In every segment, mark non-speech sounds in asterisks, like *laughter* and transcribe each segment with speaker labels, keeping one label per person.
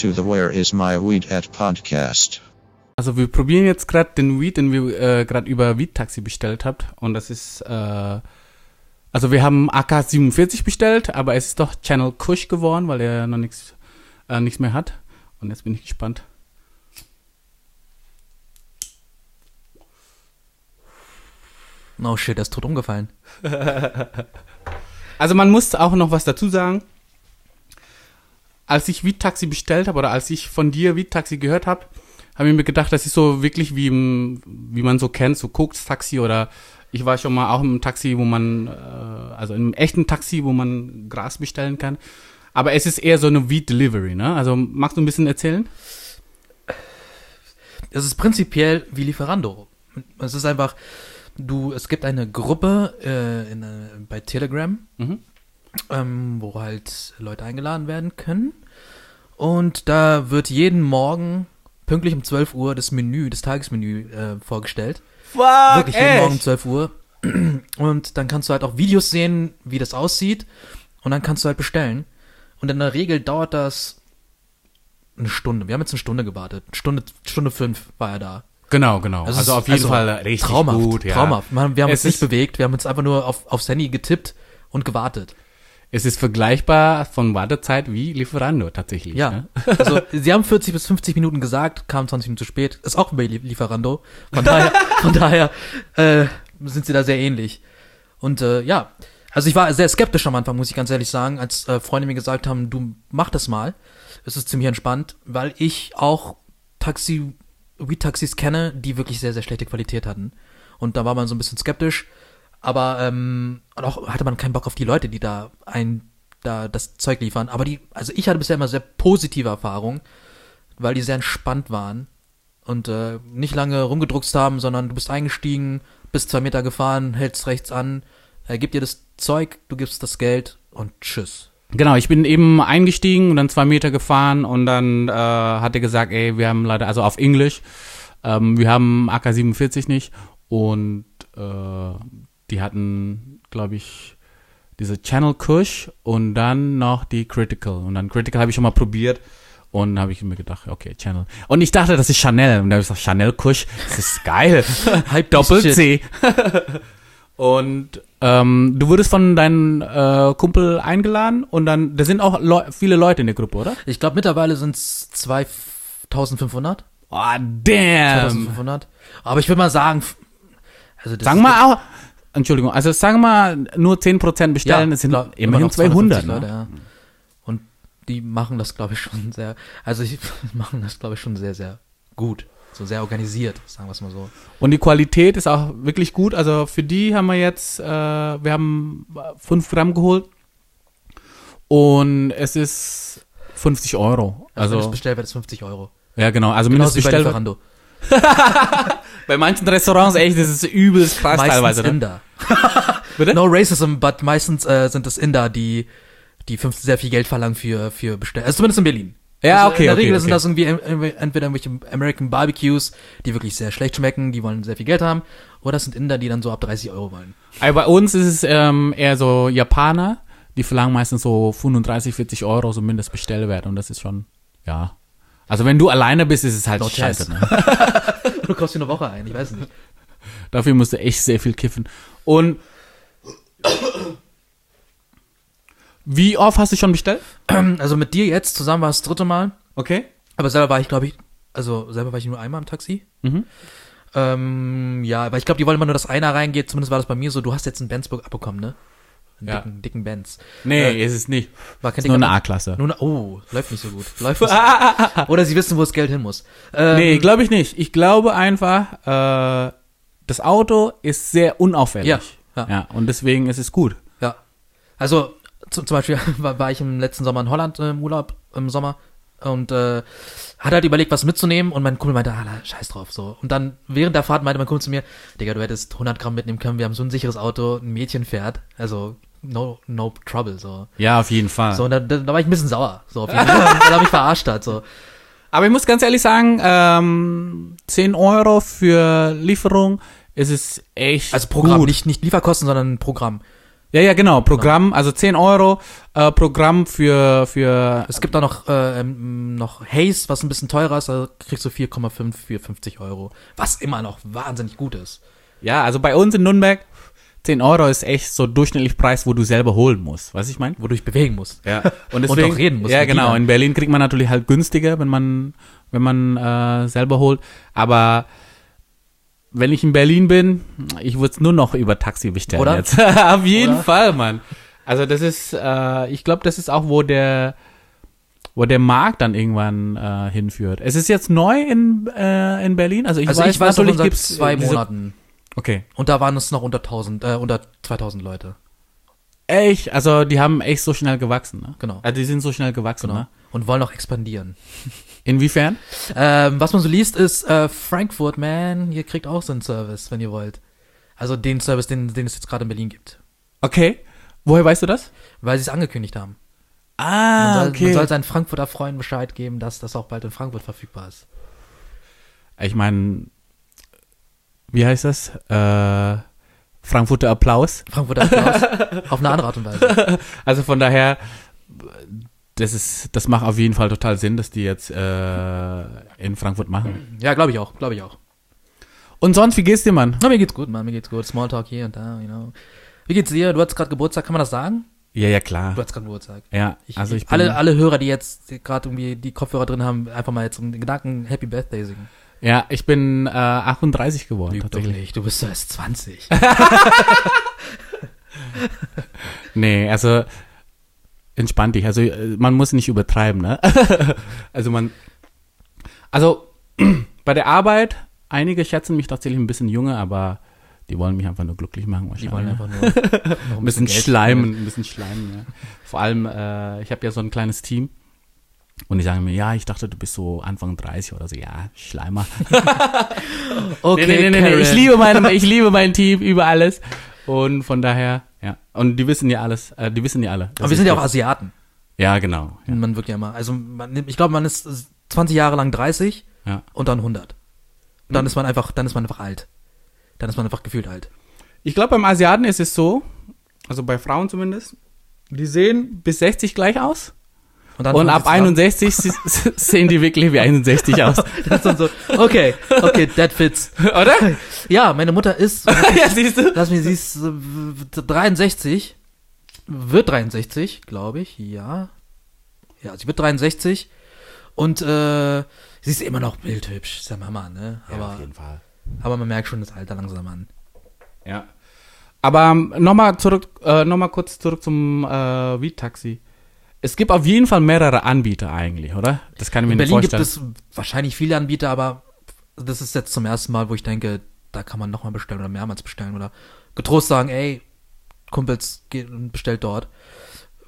Speaker 1: to the Where Is My Weed at podcast.
Speaker 2: Also wir probieren jetzt gerade den Weed, den wir äh, gerade über Weed Taxi bestellt habt. Und das ist, äh, also wir haben AK47 bestellt, aber es ist doch Channel Kush geworden, weil er noch nichts äh, nichts mehr hat. Und jetzt bin ich gespannt.
Speaker 3: Oh shit, er ist tot umgefallen. *laughs*
Speaker 2: Also man muss auch noch was dazu sagen. Als ich Weed Taxi bestellt habe oder als ich von dir Weed Taxi gehört habe, habe ich mir gedacht, das ist so wirklich wie, im, wie man so kennt, so Koks Taxi oder ich war schon mal auch im Taxi, wo man, äh, also im echten Taxi, wo man Gras bestellen kann. Aber es ist eher so eine Weed Delivery, ne? Also magst du ein bisschen erzählen?
Speaker 3: Es ist prinzipiell wie Lieferando. Es ist einfach, du, es gibt eine Gruppe äh, in, äh, bei Telegram,
Speaker 2: Mhm.
Speaker 3: Ähm, wo halt Leute eingeladen werden können. Und da wird jeden Morgen pünktlich um 12 Uhr das Menü, das Tagesmenü äh, vorgestellt.
Speaker 2: Fuck,
Speaker 3: Wirklich jeden Morgen um 12 Uhr. *clears throat* Und dann kannst du halt auch Videos sehen, wie das aussieht. Und dann kannst du halt bestellen. Und in der Regel dauert das eine Stunde. Wir haben jetzt eine Stunde gewartet. Stunde, Stunde fünf war er da.
Speaker 2: Genau, genau.
Speaker 3: Also
Speaker 2: Also, auf jeden
Speaker 3: also
Speaker 2: Fall richtig
Speaker 3: traumhaft,
Speaker 2: gut. Ja.
Speaker 3: Traumhaft. Wir haben
Speaker 2: Es
Speaker 3: uns nicht bewegt. Wir haben uns einfach nur auf, aufs Handy getippt und gewartet.
Speaker 2: Es ist vergleichbar von Wartezeit wie Lieferando tatsächlich.
Speaker 3: Ja.
Speaker 2: Ne? *laughs*
Speaker 3: Also, sie haben 40 bis 50 Minuten gesagt, kam 20 Minuten zu spät. Ist auch bei Lie- Lieferando. Von daher, *laughs* von daher äh, sind sie da sehr ähnlich. Und äh, ja, also ich war sehr skeptisch am Anfang, muss ich ganz ehrlich sagen, als äh, Freunde mir gesagt haben, du mach das mal. Es ist ziemlich entspannt, weil ich auch Taxi, Weed-Taxis kenne, die wirklich sehr, sehr schlechte Qualität hatten. Und da war man so ein bisschen skeptisch. Aber ähm, und auch hatte man keinen Bock auf die Leute, die da ein da das Zeug liefern. Aber die, also ich hatte bisher immer sehr positive Erfahrungen, weil die sehr entspannt waren und äh, nicht lange rumgedruckst haben, sondern du bist eingestiegen, bist zwei Meter gefahren, hältst rechts an, er gibt dir das Zeug, du gibst das Geld und tschüss.
Speaker 2: Genau, ich bin eben eingestiegen und dann zwei Meter gefahren und dann äh, hat er gesagt, ey, wir haben leider, also auf Englisch, ähm, wir haben AK-47 nicht und äh, die hatten, glaube ich, diese Channel Kush und dann noch die Critical und dann Critical habe ich schon mal probiert und habe ich mir gedacht, okay, Channel. Und ich dachte, das ist Chanel und da habe ich gesagt, Chanel Kush, das ist geil. *laughs*
Speaker 3: Hype
Speaker 2: Doppel
Speaker 3: Shit.
Speaker 2: C. *laughs* und ähm, du wurdest von deinem äh, Kumpel eingeladen und dann, da sind auch Leu viele Leute in der Gruppe, oder?
Speaker 3: Ich glaube mittlerweile sind es 2500.
Speaker 2: Oh, damn.
Speaker 3: 2500. Aber ich würde mal sagen, also das ist-
Speaker 2: wir auch, Entschuldigung, also sagen wir nur 10% bestellen, es sind
Speaker 3: glaub, immer
Speaker 2: immerhin
Speaker 3: noch
Speaker 2: 200.
Speaker 3: 250
Speaker 2: Ne?
Speaker 3: Leute, ja. Und die machen das, glaube ich, schon sehr, also die *laughs* machen das, glaube ich, schon sehr, sehr gut. So sehr organisiert, sagen wir es mal so.
Speaker 2: Und die Qualität ist auch wirklich gut. Also für die haben wir jetzt, äh, wir haben 5 Gramm geholt und es ist 50 Euro.
Speaker 3: Also, wenn
Speaker 2: Also,
Speaker 3: es bestellt wird, ist 50 Euro.
Speaker 2: ja genau, also
Speaker 3: Genauso wie *laughs* bei
Speaker 2: manchen Restaurants echt, das ist übelst krass
Speaker 3: Meistens
Speaker 2: teilweise. Ne?
Speaker 3: Inder. *laughs*
Speaker 2: Bitte?
Speaker 3: No racism, but meistens äh, sind es Inder, die, die fünf, sehr viel Geld verlangen für, für Bestellen. Also zumindest in Berlin.
Speaker 2: Ja,
Speaker 3: also
Speaker 2: okay,
Speaker 3: In der
Speaker 2: okay,
Speaker 3: Regel
Speaker 2: okay.
Speaker 3: sind das irgendwie entweder irgendwelche American Barbecues, die wirklich sehr schlecht schmecken, die wollen sehr viel Geld haben, oder das sind Inder, die dann so ab 30 Euro wollen.
Speaker 2: Aber bei uns ist es ähm, eher so Japaner, die verlangen meistens so 35, 40 Euro so Mindestbestellwert und das ist schon, ja. Also wenn du alleine bist, ist es halt
Speaker 3: No
Speaker 2: scheiße. Ne? *laughs*
Speaker 3: Du kaufst dir eine Woche ein, ich weiß nicht.
Speaker 2: Dafür musst du echt sehr viel kiffen. Und wie oft hast du schon bestellt?
Speaker 3: Also mit dir jetzt zusammen war es das dritte Mal,
Speaker 2: Okay.
Speaker 3: aber selber war ich, glaube ich, also selber war ich nur einmal im Taxi.
Speaker 2: Mhm.
Speaker 3: Ähm, ja, aber ich glaube, die wollen immer nur, dass einer reingeht. Zumindest war das bei mir so. Du hast jetzt einen Benzburg abbekommen, ne?
Speaker 2: Ja.
Speaker 3: dicken, dicken Benz.
Speaker 2: Nee,
Speaker 3: Äh,
Speaker 2: ist es nicht.
Speaker 3: War kein
Speaker 2: Ist nur eine A-Klasse.
Speaker 3: Oh, läuft nicht so gut. *laughs* Läuft nicht so. Oder sie wissen, wo das Geld hin muss. Ähm,
Speaker 2: Nee, glaube ich nicht. Ich glaube einfach, äh, das Auto ist sehr unauffällig.
Speaker 3: Ja, ja.
Speaker 2: ja. Und deswegen ist es gut.
Speaker 3: Ja. Also, zum, zum Beispiel *laughs* war, war ich im letzten Sommer in Holland äh, im Urlaub, im Sommer, und äh, hat halt überlegt, was mitzunehmen, und mein Kumpel meinte, ah, na, scheiß drauf, so. Und dann, während der Fahrt meinte mein Kumpel zu mir, Digga, du hättest 100 Gramm mitnehmen können, wir haben so ein sicheres Auto, ein Mädchen fährt, also, no, no trouble, so.
Speaker 2: Ja, auf jeden Fall.
Speaker 3: So, und da, da, da war ich ein bisschen sauer, so, auf jeden Fall, *laughs* weil er mich verarscht hat, so.
Speaker 2: Aber ich muss ganz ehrlich sagen, ähm, 10 Euro für Lieferung ist es echt
Speaker 3: Also Programm,
Speaker 2: gut.
Speaker 3: nicht, nicht Lieferkosten, sondern Programm.
Speaker 2: Ja, ja, genau. Programm, also 10 Euro äh, Programm für, für
Speaker 3: Es gibt auch noch, äh, ähm, noch Haze, was ein bisschen teurer ist, da kriegst du 4,5 für 50 Euro. Was immer noch wahnsinnig gut ist.
Speaker 2: Ja, also bei uns in Nürnberg 10 Euro ist echt so durchschnittlich Preis, wo du selber holen musst. Was ich meine?
Speaker 3: Wo du dich bewegen musst.
Speaker 2: Ja. *laughs* Und
Speaker 3: Und auch reden musst
Speaker 2: Ja, genau. In Berlin kriegt man natürlich halt günstiger, wenn man, wenn man äh, selber holt. Aber wenn ich in Berlin bin, ich würde es nur noch über Taxi bestellen
Speaker 3: Oder?
Speaker 2: jetzt. *laughs* Auf jeden
Speaker 3: Oder?
Speaker 2: Fall, Mann. Also das ist, äh, ich glaube, das ist auch, wo der, wo der Markt dann irgendwann äh, hinführt. Es ist jetzt neu in, äh, in Berlin. Also ich
Speaker 3: also
Speaker 2: weiß,
Speaker 3: ich weiß
Speaker 2: natürlich
Speaker 3: seit
Speaker 2: gibt's
Speaker 3: zwei Monaten.
Speaker 2: Okay.
Speaker 3: Und da waren es noch unter 1000, äh, unter 2000 Leute.
Speaker 2: Echt, also die haben echt so schnell gewachsen, ne?
Speaker 3: Genau.
Speaker 2: Also die sind so schnell gewachsen,
Speaker 3: Genau.
Speaker 2: ne?
Speaker 3: Und wollen auch expandieren. *laughs*
Speaker 2: Inwiefern?
Speaker 3: Ähm, was man so liest, ist äh, Frankfurt, man, ihr kriegt auch so einen Service, wenn ihr wollt. Also den Service, den, den es jetzt gerade in Berlin gibt.
Speaker 2: Okay. Woher weißt du das?
Speaker 3: Weil sie es angekündigt haben. Man,
Speaker 2: Ah,
Speaker 3: soll, man soll seinen Frankfurter Freunden Bescheid geben, dass das auch bald in Frankfurt verfügbar ist.
Speaker 2: Ich meine, wie heißt das? Äh, Frankfurter Applaus.
Speaker 3: Frankfurter Applaus. auf eine andere Art und Weise. *laughs*
Speaker 2: Also von daher, das ist, das macht auf jeden Fall total Sinn, dass die jetzt äh, in Frankfurt machen.
Speaker 3: Ja, glaube ich auch, glaube ich auch.
Speaker 2: Und sonst, wie geht's dir, Mann?
Speaker 3: Na, mir geht's gut, Mann, mir geht's gut. Smalltalk hier und da, you know. Wie geht's dir? Du hattest gerade Geburtstag, kann man das sagen?
Speaker 2: Ja, ja, klar.
Speaker 3: Du hattest gerade Geburtstag.
Speaker 2: Ja,
Speaker 3: Ich,
Speaker 2: also ich bin,
Speaker 3: alle, alle Hörer, die jetzt gerade irgendwie die Kopfhörer drin haben, einfach mal jetzt den Gedanken Happy Birthday singen.
Speaker 2: Ja, ich bin äh, 38 geworden,
Speaker 3: Lüg doch
Speaker 2: tatsächlich.
Speaker 3: nicht, du bist doch erst 20. *laughs*
Speaker 2: Nee, also entspann dich. Also äh, man muss nicht übertreiben, ne? *laughs* also man, also *clears throat* bei der Arbeit, einige schätzen mich tatsächlich ein bisschen jünger, aber die wollen mich einfach nur glücklich machen.
Speaker 3: Die
Speaker 2: wahrscheinlich.
Speaker 3: wollen einfach nur *laughs* noch
Speaker 2: ein bisschen schleimen, ein bisschen schleimen, ja. Vor allem, äh, ich habe ja so ein kleines Team. Und die sagen mir, ja, ich dachte, du bist so Anfang 30 oder so. Ja, Schleimer. *laughs*
Speaker 3: Okay,
Speaker 2: nee, nee, nee, nee, ich liebe mein, ich liebe mein Team über alles. Und von daher, ja. Und die wissen ja alles, äh, die wissen ja alle.
Speaker 3: Aber wir sind ja auch Asiaten.
Speaker 2: Ja, genau. Ja,
Speaker 3: Man wirkt ja immer, also man, ich glaube, man ist 20 Jahre lang 30
Speaker 2: ja.
Speaker 3: und dann 100. Und dann ist man einfach, dann ist man einfach alt. Dann ist man einfach gefühlt alt.
Speaker 2: Ich glaube, beim Asiaten ist es so, also bei Frauen zumindest, die sehen bis 60 gleich aus.
Speaker 3: Und,
Speaker 2: Und ab
Speaker 3: jetzt dran.
Speaker 2: 61 se- sehen die wirklich wie 61 aus. *laughs*
Speaker 3: Das ist so, okay, okay, that fits.
Speaker 2: Oder? *laughs*
Speaker 3: Ja, meine Mutter ist, *laughs*
Speaker 2: ja, siehst du?
Speaker 3: lass mich, sie ist äh, 63, wird 63, glaube ich, ja. Ja, sie wird 63 und äh, sie ist immer noch bildhübsch, ist ja Mama, ne? Aber,
Speaker 2: Fall.
Speaker 3: aber man merkt schon das Alter langsam an.
Speaker 2: Ja. Aber nochmal zurück, äh, noch mal kurz zurück zum äh, Weed-Taxi. Es gibt auf jeden Fall mehrere Anbieter eigentlich, oder? Das kann ich mir
Speaker 3: In
Speaker 2: nicht
Speaker 3: Berlin gibt
Speaker 2: vorstellen.
Speaker 3: es wahrscheinlich viele Anbieter, aber das ist jetzt zum ersten Mal, wo ich denke, da kann man nochmal bestellen oder mehrmals bestellen oder getrost sagen, ey, Kumpels, geht und bestellt dort.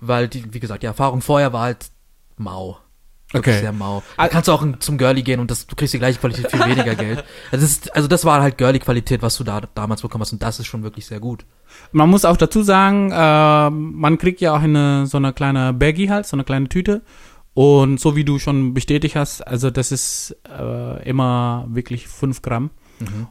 Speaker 3: Weil, die, wie gesagt, die Erfahrung vorher war halt mau.
Speaker 2: Okay.
Speaker 3: sehr mau.
Speaker 2: Ah-
Speaker 3: Da kannst du auch in- zum Girlie gehen und das, du kriegst die gleiche Qualität für weniger Geld. *laughs* Also das, ist, also das war halt Girlie-Qualität, was du da damals bekommen hast und das ist schon wirklich sehr gut.
Speaker 2: Man muss auch dazu sagen, äh, man kriegt ja auch eine, so eine kleine Baggy halt, so eine kleine Tüte. Und so wie du schon bestätigt hast, also das ist äh, immer wirklich 5 Gramm.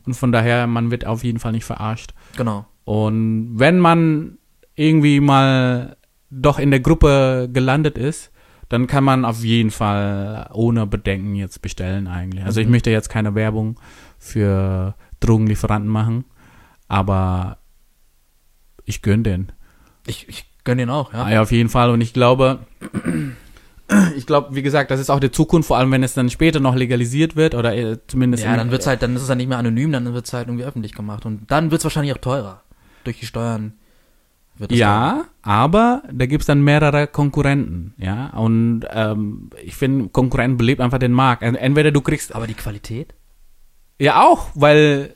Speaker 2: Und von daher, man wird auf jeden Fall nicht verarscht.
Speaker 3: Genau.
Speaker 2: Und wenn man irgendwie mal doch in der Gruppe gelandet ist, dann kann man auf jeden Fall ohne Bedenken jetzt bestellen eigentlich. Also ich möchte jetzt keine Werbung für Drogenlieferanten machen, aber ich gönn den.
Speaker 3: Ich, ich gönn den auch, ja.
Speaker 2: Ja, auf jeden Fall. Und ich glaube, *clears throat* ich glaube, wie gesagt, das ist auch die Zukunft, vor allem wenn es dann später noch legalisiert wird oder äh, zumindest.
Speaker 3: Ja, dann wird's halt, dann ist es halt nicht mehr anonym, dann wird's halt irgendwie öffentlich gemacht. Und dann wird's wahrscheinlich auch teurer. Durch die Steuern es.
Speaker 2: Ja, aber da gibt's dann mehrere Konkurrenten, ja. Und ähm, ich finde, Konkurrenten belebt einfach den Markt. En- Entweder du kriegst
Speaker 3: Aber die Qualität?
Speaker 2: ja auch, weil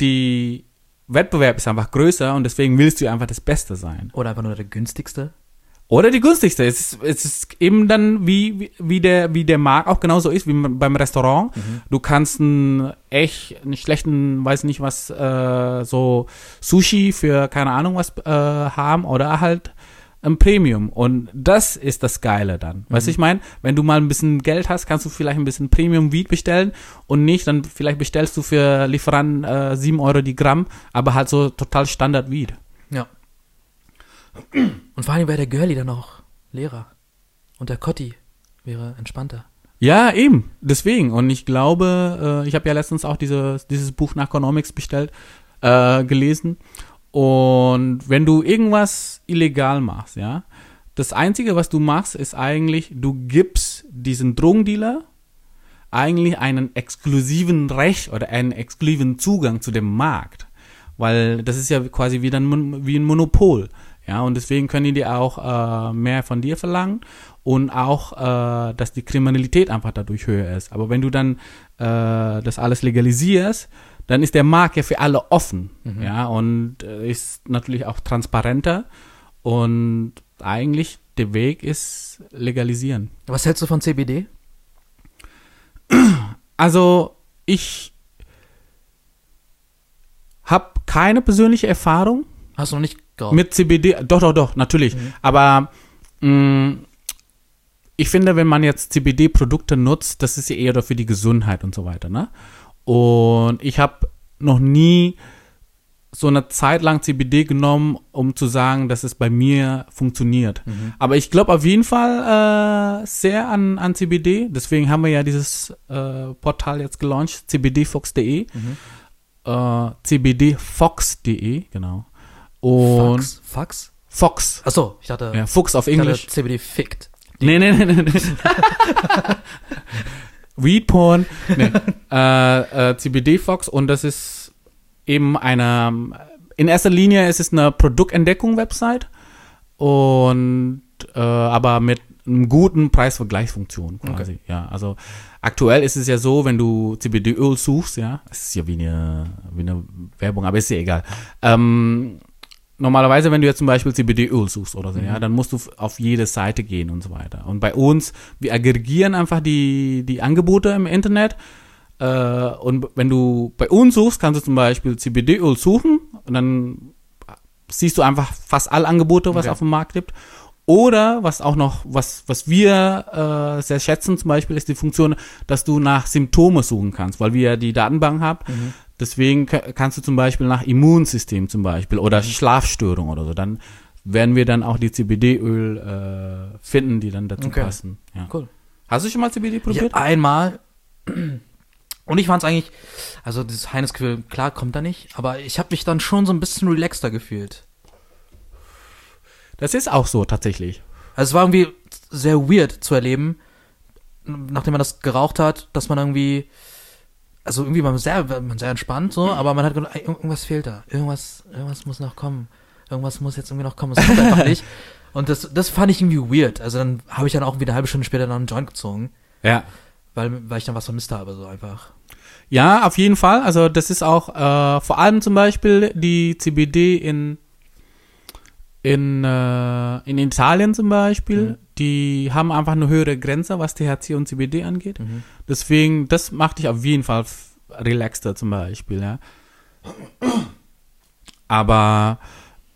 Speaker 2: die Wettbewerb ist einfach größer und deswegen willst du einfach das Beste sein.
Speaker 3: Oder einfach nur der günstigste?
Speaker 2: Oder die günstigste. Es ist, es ist eben dann, wie, wie- wie, der, wie der Markt auch genauso ist, wie beim Restaurant. Du kannst einen echt, einen schlechten, weiß nicht was, äh, so Sushi für keine Ahnung was äh, haben oder halt ein Premium. Und das ist das Geile dann. Weißt du, ich meine, wenn du mal ein bisschen Geld hast, kannst du vielleicht ein bisschen Premium Weed bestellen und nicht, dann vielleicht bestellst du für Lieferanten äh, 7 Euro die Gramm, aber halt so total Standard Weed.
Speaker 3: Und vor allem wäre der Girlie dann auch Lehrer. Und der Cotti wäre entspannter.
Speaker 2: Ja, eben. Deswegen. Und ich glaube, äh, ich habe ja letztens auch diese, dieses Buch nach Economics bestellt, äh, gelesen. Und wenn du irgendwas illegal machst, ja, das Einzige, was du machst, ist eigentlich, du gibst diesen Drogendealer eigentlich einen exklusiven Recht oder einen exklusiven Zugang zu dem Markt. Weil das ist ja quasi wie, ein, wie ein Monopol. Ja, und deswegen können die auch äh, mehr von dir verlangen und auch, äh, dass die Kriminalität einfach dadurch höher ist. Aber wenn du dann äh, das alles legalisierst, dann ist der Markt ja für alle offen.
Speaker 3: Mhm.
Speaker 2: Ja, und äh, ist natürlich auch transparenter. Und eigentlich der Weg ist legalisieren.
Speaker 3: Was hältst du von CBD?
Speaker 2: Also ich habe keine persönliche Erfahrung
Speaker 3: Hast du noch nicht geraucht?
Speaker 2: mit CBD. Doch, doch, doch, natürlich.
Speaker 3: Mhm.
Speaker 2: Aber mh, ich finde, wenn man jetzt CBD-Produkte nutzt, das ist ja eher doch für die Gesundheit und so weiter. Ne? Und ich habe noch nie so eine Zeit lang CBD genommen, um zu sagen, dass es bei mir funktioniert.
Speaker 3: Mhm.
Speaker 2: Aber ich glaube auf jeden Fall äh, sehr an, an CBD. Deswegen haben wir ja dieses äh, Portal jetzt gelauncht, cbdfox.de.
Speaker 3: Mhm.
Speaker 2: Äh, cbdfox.de, genau. Und
Speaker 3: Fax? Fax?
Speaker 2: Fox.
Speaker 3: Achso, ich dachte,
Speaker 2: Ja, Fuchs auf
Speaker 3: ich dachte
Speaker 2: Englisch.
Speaker 3: CBD fickt.
Speaker 2: Nee, nee, nee, nee. nee. *laughs* Weed Porn. Nee. äh, äh, CBD Fox und das ist eben eine, in erster Linie ist es eine Produktentdeckung-Website und äh, aber mit einem guten Preisvergleichsfunktion quasi. Ja, also aktuell ist es ja so, wenn du CBD-Öl suchst, ja, es ist ja wie eine, wie eine Werbung, aber ist ja egal. Ähm, normalerweise, wenn du jetzt zum Beispiel CBD-Öl suchst oder so, ja, dann musst du auf jede Seite gehen und so weiter. Und bei uns, wir aggregieren einfach die, die Angebote im Internet. Äh, und wenn du bei uns suchst, kannst du zum Beispiel CBD-Öl suchen und dann siehst du einfach fast alle Angebote, was
Speaker 3: Okay.
Speaker 2: auf dem Markt gibt. Oder was auch noch, was, was wir äh, sehr schätzen zum Beispiel, ist die Funktion, dass du nach Symptome suchen kannst, weil wir ja die Datenbank haben. Deswegen ka- kannst du zum Beispiel nach Immunsystem zum Beispiel oder Schlafstörung oder so. Dann werden wir dann auch die CBD-Öl äh, finden, die dann dazu
Speaker 3: Okay.
Speaker 2: passen. Ja.
Speaker 3: Cool.
Speaker 2: Hast du schon mal CBD probiert?
Speaker 3: hab einmal. Und ich fand es eigentlich, also dieses Heinesgefühl, klar, kommt da nicht, aber ich habe mich dann schon so ein bisschen relaxter gefühlt.
Speaker 2: Das ist auch so tatsächlich.
Speaker 3: Also es war irgendwie sehr weird zu erleben, nachdem man das geraucht hat, dass man irgendwie, also irgendwie war man sehr, man sehr entspannt so, aber man hat gedacht, irgendwas fehlt da, irgendwas, irgendwas muss noch kommen, irgendwas muss jetzt irgendwie noch kommen, es kommt einfach *laughs* nicht. Und das, das fand ich irgendwie weird. Also dann habe ich dann auch wieder eine halbe Stunde später dann einen Joint gezogen,
Speaker 2: Ja.
Speaker 3: weil, weil ich dann was vermisst habe, so einfach.
Speaker 2: Ja, auf jeden Fall. Also das ist auch äh, vor allem zum Beispiel die CBD in in, äh, in Italien zum Beispiel,
Speaker 3: Mhm.
Speaker 2: die haben einfach eine höhere Grenze, was THC und CBD angeht.
Speaker 3: Mhm.
Speaker 2: Deswegen, das macht dich auf jeden Fall relaxter zum Beispiel, ja. Aber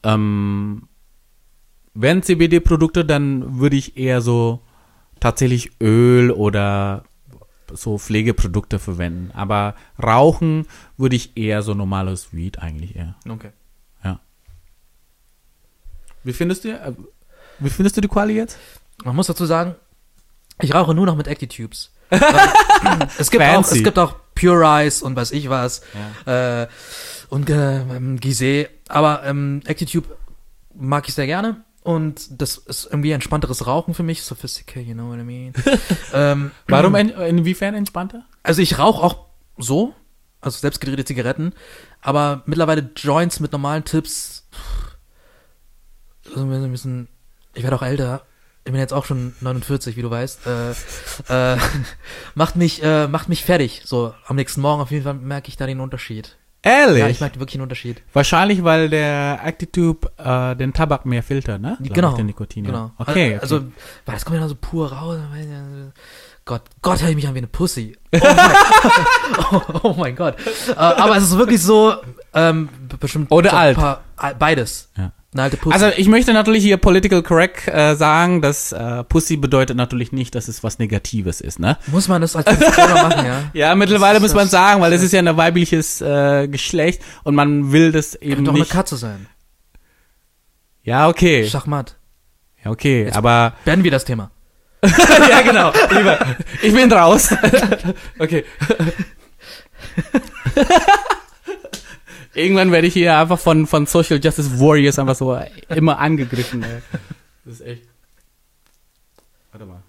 Speaker 2: ähm, wenn CBD-Produkte, dann würde ich eher so tatsächlich Öl oder so Pflegeprodukte verwenden. Aber rauchen würde ich eher so normales Weed eigentlich eher.
Speaker 3: Okay.
Speaker 2: Wie findest du, äh, wie findest du die Quali jetzt?
Speaker 3: Man muss dazu sagen, ich rauche nur noch mit Actitubes. *laughs* es gibt auch, es gibt auch Pure Eyes und weiß ich was. Äh, und äh, ähm, Gizeh. Aber ähm, Actitube mag ich sehr gerne. Und das ist irgendwie entspannteres Rauchen für mich. Sophisticated, you know what I mean? *laughs* ähm,
Speaker 2: Warum, in, inwiefern entspannter?
Speaker 3: also ich rauche auch so, also selbstgedrehte Zigaretten, aber mittlerweile Joints mit normalen Tipps. Also ein bisschen, ich werde auch älter. Ich bin jetzt auch schon 49, wie du weißt. Äh, äh, *laughs* macht mich, äh, macht mich fertig. So am nächsten Morgen auf jeden Fall merke ich da den Unterschied.
Speaker 2: Ehrlich?
Speaker 3: Ja, ich merke wirklich einen Unterschied.
Speaker 2: Wahrscheinlich, weil der Actitube äh, den Tabak mehr filtert, ne? Glaub
Speaker 3: genau.
Speaker 2: Den Nikotin.
Speaker 3: Genau.
Speaker 2: Okay, okay.
Speaker 3: Also, weil das kommt ja dann so pur raus. Gott, Gott, höre ich mich an wie eine Pussy. Oh mein, *laughs* oh, oh mein Gott. Äh, aber es ist wirklich so, ähm, bestimmt.
Speaker 2: Oder
Speaker 3: so
Speaker 2: alt.
Speaker 3: Paar, äh, beides.
Speaker 2: Ja.
Speaker 3: Eine alte Pussy.
Speaker 2: Also ich möchte natürlich hier political correct äh, sagen, dass äh, Pussy bedeutet natürlich nicht, dass es was Negatives ist, ne?
Speaker 3: Muss man das als Disclaimer machen, ja? *laughs*
Speaker 2: Ja, mittlerweile muss man sagen, weil das ist ja ein weibliches äh, Geschlecht und man will das eben
Speaker 3: auch eine
Speaker 2: nicht.
Speaker 3: Katze sein.
Speaker 2: Ja, okay.
Speaker 3: Schachmatt.
Speaker 2: Ja, okay,
Speaker 3: Jetzt-
Speaker 2: aber
Speaker 3: Werden wir das Thema. *laughs*
Speaker 2: ja, genau. Lieber, ich bin raus. *laughs* okay. Irgendwann werde ich hier einfach von, von Social Justice Warriors einfach so immer angegriffen. Ey. Das ist echt. Warte mal.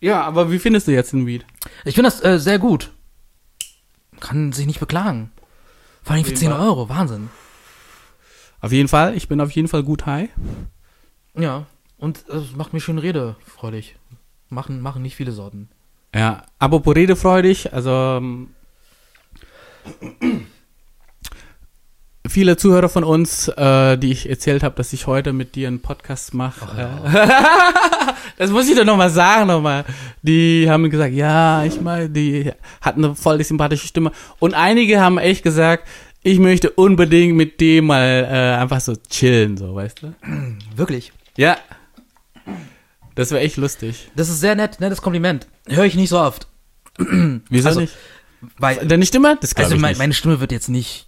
Speaker 2: Ja, aber wie findest du jetzt den Weed?
Speaker 3: Ich finde das äh, sehr gut. Kann sich nicht beklagen. Vor allem für
Speaker 2: jeden
Speaker 3: 10
Speaker 2: Fall.
Speaker 3: Euro, Wahnsinn.
Speaker 2: Auf jeden Fall, ich bin auf jeden Fall gut high.
Speaker 3: Ja, und äh, es macht mich schön redefreudig. Machen, machen nicht viele Sorten.
Speaker 2: Ja, apropos redefreudig, also ähm, viele Zuhörer von uns, äh, die ich erzählt habe, dass ich heute mit dir einen Podcast mache. Äh, *laughs* das muss ich doch nochmal sagen, nochmal. Die haben gesagt, ja, ich meine, die hatten eine voll die sympathische Stimme. Und einige haben echt gesagt, ich möchte unbedingt mit dem mal äh, einfach so chillen, so, weißt du? *clears throat*
Speaker 3: Wirklich.
Speaker 2: Ja. Das wäre echt lustig.
Speaker 3: Das ist sehr nett, nettes Kompliment. Höre ich nicht so oft. *clears throat*
Speaker 2: Wieso
Speaker 3: Also,
Speaker 2: nicht?
Speaker 3: Weil,
Speaker 2: Deine Stimme? Das
Speaker 3: also
Speaker 2: ich
Speaker 3: mein,
Speaker 2: nicht.
Speaker 3: meine Stimme wird jetzt nicht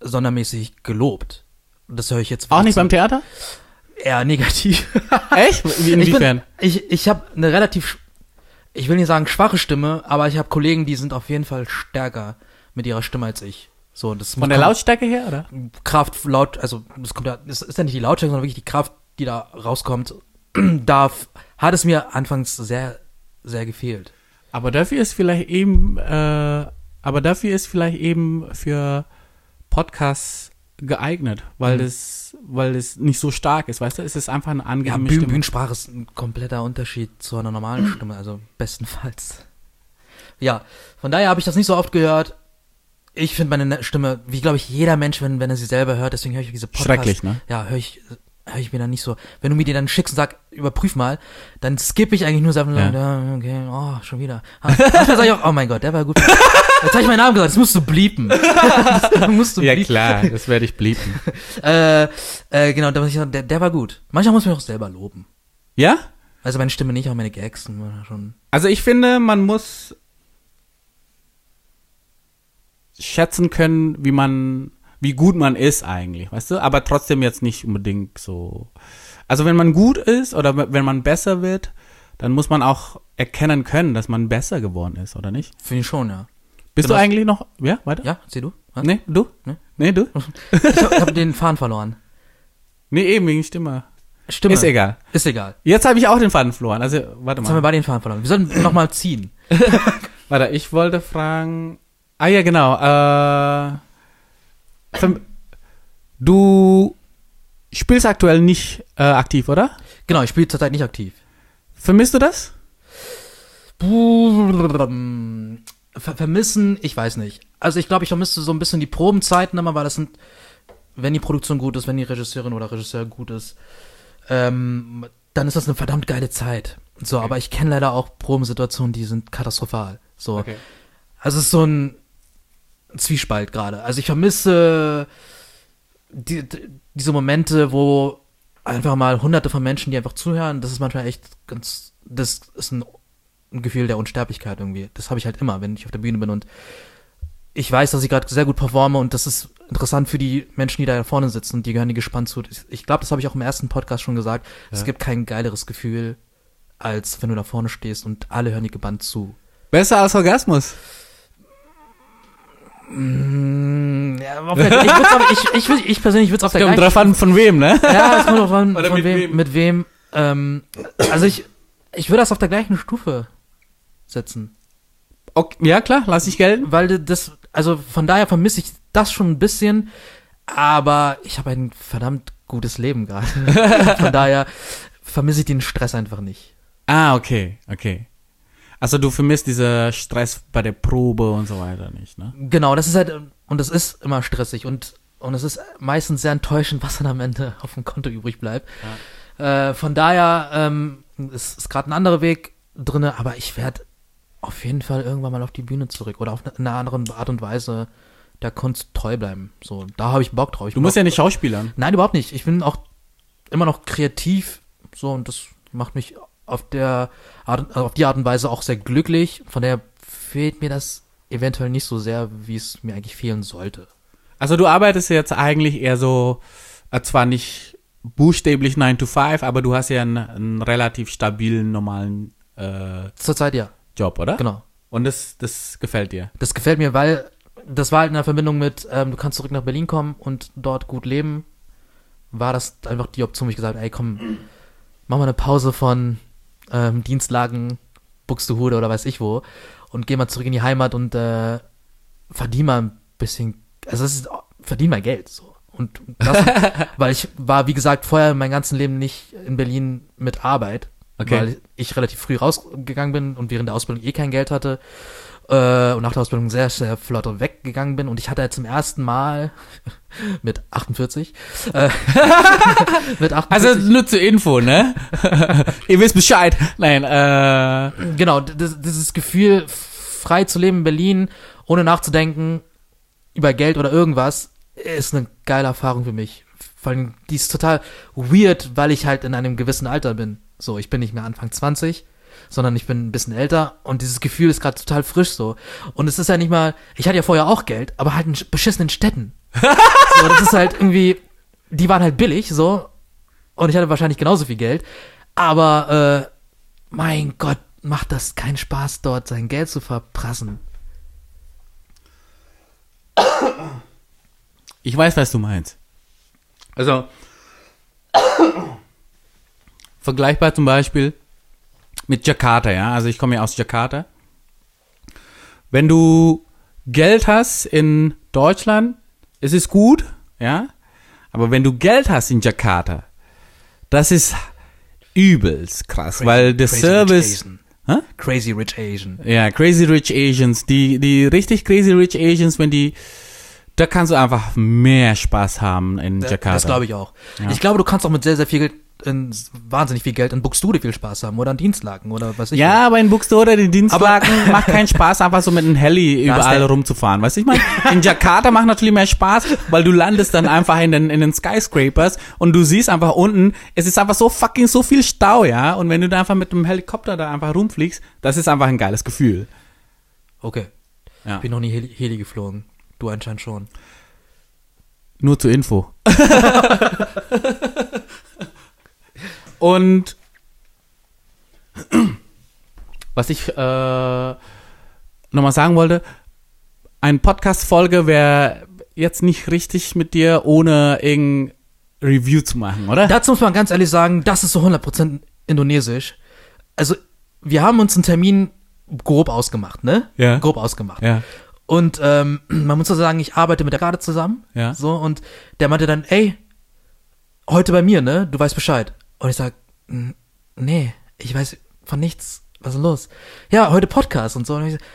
Speaker 3: sondermäßig gelobt. Das höre ich jetzt
Speaker 2: Auch nicht beim Theater?
Speaker 3: eher negativ. *laughs*
Speaker 2: Echt? Wie, inwiefern?
Speaker 3: Ich, bin, ich, ich habe eine relativ, ich will nicht sagen schwache Stimme, aber ich habe Kollegen, die sind auf jeden Fall stärker mit ihrer Stimme als ich. So, das
Speaker 2: Von der Lautstärke her, oder?
Speaker 3: Kraft, laut, also das kommt ja, das ist ja nicht die Lautstärke, sondern wirklich die Kraft, die da rauskommt. *clears throat* da hat es mir anfangs sehr, sehr gefehlt.
Speaker 2: Aber dafür ist vielleicht eben, äh, aber dafür ist vielleicht eben für Podcasts geeignet, weil
Speaker 3: Mhm.
Speaker 2: das, weil das nicht so stark ist, weißt du? Es ist einfach eine
Speaker 3: Ja,
Speaker 2: angenehme
Speaker 3: Bühnen,
Speaker 2: Stimme.
Speaker 3: Bühnensprache ist ein kompletter Unterschied zu einer normalen Stimme, also bestenfalls. Ja, von daher habe ich das nicht so oft gehört. Ich finde meine Ne- Stimme, wie glaube ich jeder Mensch, wenn, wenn er sie selber hört, deswegen höre ich diese Podcasts.
Speaker 2: Schrecklich, ne?
Speaker 3: Ja, höre ich, ich mir dann nicht so. Wenn du mir die dann schickst und sagst, überprüf mal, dann skippe ich eigentlich nur so,
Speaker 2: Ja.
Speaker 3: ja. okay, oh, schon wieder. Ah, Manchmal sage ich auch, oh mein Gott, der war gut. Jetzt habe ich meinen Namen gesagt, das musst du bliepen. *laughs* das musst du
Speaker 2: Ja
Speaker 3: bliepen.
Speaker 2: klar, das werde ich bliepen. *laughs*
Speaker 3: Äh, äh, genau, da muss ich sagen, der, der war gut. Manchmal muss man auch selber loben.
Speaker 2: ja?
Speaker 3: Also meine Stimme nicht, auch meine Gags schon.
Speaker 2: Also ich finde, man muss schätzen können, wie man, wie gut man ist eigentlich, weißt du? Aber trotzdem jetzt nicht unbedingt so. Also wenn man gut ist oder wenn man besser wird, dann muss man auch erkennen können, dass man besser geworden ist, oder nicht?
Speaker 3: Finde ich schon, ja.
Speaker 2: Bist
Speaker 3: Genau.
Speaker 2: du eigentlich noch, ja, weiter?
Speaker 3: Ja, sieh du? Was?
Speaker 2: Nee, du?
Speaker 3: Nee.
Speaker 2: Nee, du? *laughs*
Speaker 3: Ich habe hab den Faden verloren.
Speaker 2: Nee, eben wegen Stimme.
Speaker 3: Stimme.
Speaker 2: Ist egal.
Speaker 3: Ist egal.
Speaker 2: Jetzt habe ich auch den Faden verloren. Also, warte
Speaker 3: Jetzt haben wir
Speaker 2: mal.
Speaker 3: beide den Faden verloren. Wir sollten nochmal ziehen. *laughs*
Speaker 2: Warte, ich wollte fragen. Ah ja, genau. Äh, du spielst aktuell nicht äh, aktiv, oder?
Speaker 3: Genau, ich spiele zurzeit nicht aktiv.
Speaker 2: Vermisst du das?
Speaker 3: Ver vermissen, ich weiß nicht. Also ich glaube, ich vermisse so ein bisschen die Probenzeiten immer, weil das sind, wenn die Produktion gut ist, wenn die Regisseurin oder Regisseur gut ist, ähm, dann ist das eine verdammt geile Zeit. So, aber ich kenne leider auch Probensituationen, die sind katastrophal. So, Also es ist so ein Zwiespalt gerade. Also ich vermisse die, die, diese Momente, wo einfach mal hunderte von Menschen, die einfach zuhören, das ist manchmal echt ganz, das ist ein, ein Gefühl der Unsterblichkeit irgendwie. Das habe ich halt immer, wenn ich auf der Bühne bin und ich weiß, dass ich gerade sehr gut performe und das ist interessant für die Menschen, die da vorne sitzen und die gehören die gespannt zu. Ich, glaube, das habe ich auch im ersten Podcast schon gesagt. Es
Speaker 2: Ja.
Speaker 3: gibt kein geileres Gefühl, als wenn du da vorne stehst und alle hören dir gebannt zu.
Speaker 2: Besser als Orgasmus.
Speaker 3: Mm, ja, auf der, ich, ich, ich, ich persönlich würde *laughs* es auf der
Speaker 2: Kommt
Speaker 3: gleichen
Speaker 2: drauf an, von wem, ne?
Speaker 3: Ja, es kommt drauf an,
Speaker 2: Oder
Speaker 3: von
Speaker 2: mit
Speaker 3: wem,
Speaker 2: wem?
Speaker 3: mit wem. Ähm, also ich, ich würde das auf der gleichen Stufe setzen.
Speaker 2: Okay, ja, klar, lass ich gelten.
Speaker 3: Weil das, also von daher vermisse ich das schon ein bisschen, aber ich habe ein verdammt gutes Leben gerade. *laughs* von daher vermisse ich den Stress einfach nicht.
Speaker 2: Ah, okay, okay. Also du vermisst dieser Stress bei der Probe und so weiter nicht, ne?
Speaker 3: Genau, das ist halt, und es ist immer stressig und, und es ist meistens sehr enttäuschend, was dann am Ende *laughs* auf dem Konto übrig bleibt. Äh, von daher ähm, ist, ist gerade ein anderer Weg drinne, aber ich werde auf jeden Fall irgendwann mal auf die Bühne zurück oder auf eine, eine andere Art und Weise der Kunst treu bleiben. So, da habe ich Bock drauf. Ich
Speaker 2: Du musst ja nicht schauspielern.
Speaker 3: Nein, überhaupt nicht. Ich bin auch immer noch kreativ, so und das macht mich auf der Art, also auf die Art und Weise auch sehr glücklich. Von daher fehlt mir das eventuell nicht so sehr, wie es mir eigentlich fehlen sollte.
Speaker 2: Also du arbeitest jetzt eigentlich eher so äh, zwar nicht buchstäblich 9 to 5, aber du hast ja einen, einen relativ stabilen, normalen äh,
Speaker 3: Zurzeit ja,
Speaker 2: Job, oder?
Speaker 3: genau.
Speaker 2: Und das, das gefällt dir.
Speaker 3: Das gefällt mir, weil das war halt in der Verbindung mit, ähm, du kannst zurück nach Berlin kommen und dort gut leben, war das einfach die Option, wo ich gesagt habe, ey komm, mach mal eine Pause von ähm, Dienstlagen, Buxtehude oder weiß ich wo und geh mal zurück in die Heimat und äh, verdien mal ein bisschen, also das ist, verdien mal Geld so. Und das, *laughs* weil ich war, wie gesagt, vorher mein ganzes Leben nicht in Berlin mit Arbeit,
Speaker 2: Okay.
Speaker 3: weil ich relativ früh rausgegangen bin und während der Ausbildung eh kein Geld hatte äh, und nach der Ausbildung sehr, sehr flott weggegangen bin und ich hatte zum ersten Mal *laughs* mit 48 äh, *laughs* mit 48
Speaker 2: Also nur zur Info, ne? *laughs* Ihr wisst Bescheid. Nein, äh,
Speaker 3: genau, dieses Gefühl, frei zu leben in Berlin, ohne nachzudenken über Geld oder irgendwas, ist eine geile Erfahrung für mich. Vor allem, die ist total weird, weil ich halt in einem gewissen Alter bin. So, ich bin nicht mehr Anfang 20, sondern ich bin ein bisschen älter und dieses Gefühl ist gerade total frisch so. Und es ist ja nicht mal, ich hatte ja vorher auch Geld, aber halt in beschissenen Städten. *laughs* so, das ist halt irgendwie, die waren halt billig, so. Und ich hatte wahrscheinlich genauso viel Geld. Aber, äh, mein Gott, macht das keinen Spaß, dort sein Geld zu verprassen.
Speaker 2: ich weiß, was du meinst. Also, *coughs* vergleichbar zum Beispiel mit Jakarta, ja. Also ich komme ja aus Jakarta. Wenn du Geld hast in Deutschland, es ist gut, ja. Aber wenn du Geld hast in Jakarta, das ist übelst krass, weil der
Speaker 3: Crazy
Speaker 2: Service. Hä?
Speaker 3: Crazy Rich Asian.
Speaker 2: ja, Crazy Rich Asians, die, die richtig Crazy Rich Asians, wenn die, da kannst du einfach mehr Spaß haben in Jakarta.
Speaker 3: Das glaube ich auch.
Speaker 2: Ja.
Speaker 3: Ich glaube, du kannst auch mit sehr, sehr viel Geld, in, wahnsinnig viel Geld in Buxtehude viel Spaß haben oder an Dienstlagen oder was ich
Speaker 2: Ja, aber in Buxtehude, die Dienstwagen, macht keinen Spaß, einfach so mit einem Heli überall rumzufahren. Weißt du, ich meine, in Jakarta macht natürlich mehr Spaß, weil du landest dann einfach in den, in den Skyscrapers und du siehst einfach unten, es ist einfach so fucking so viel Stau, ja, und wenn du da einfach mit dem Helikopter da einfach rumfliegst, das ist einfach ein geiles Gefühl.
Speaker 3: Okay.
Speaker 2: Ja.
Speaker 3: Bin noch nie Heli, Heli geflogen. Du anscheinend schon.
Speaker 2: Nur zur Info. *laughs* Und was ich äh, nochmal sagen wollte, eine Podcast-Folge wäre jetzt nicht richtig mit dir, ohne irgendein Review zu machen, oder?
Speaker 3: Dazu muss man ganz ehrlich sagen, das ist so 100% indonesisch. Also, wir haben uns einen Termin grob ausgemacht, ne?
Speaker 2: Ja.
Speaker 3: Grob ausgemacht.
Speaker 2: ja.
Speaker 3: Und ähm, *clears throat* man muss so sagen, ich arbeite mit der gerade zusammen.
Speaker 2: Ja.
Speaker 3: So, und der meinte dann, ey, heute bei mir, ne? Du weißt Bescheid. Und ich sag, "N- nee, ich weiß von nichts. Was ist denn los? Ja, heute Podcast und so. Und ich sag, "Wo- oh,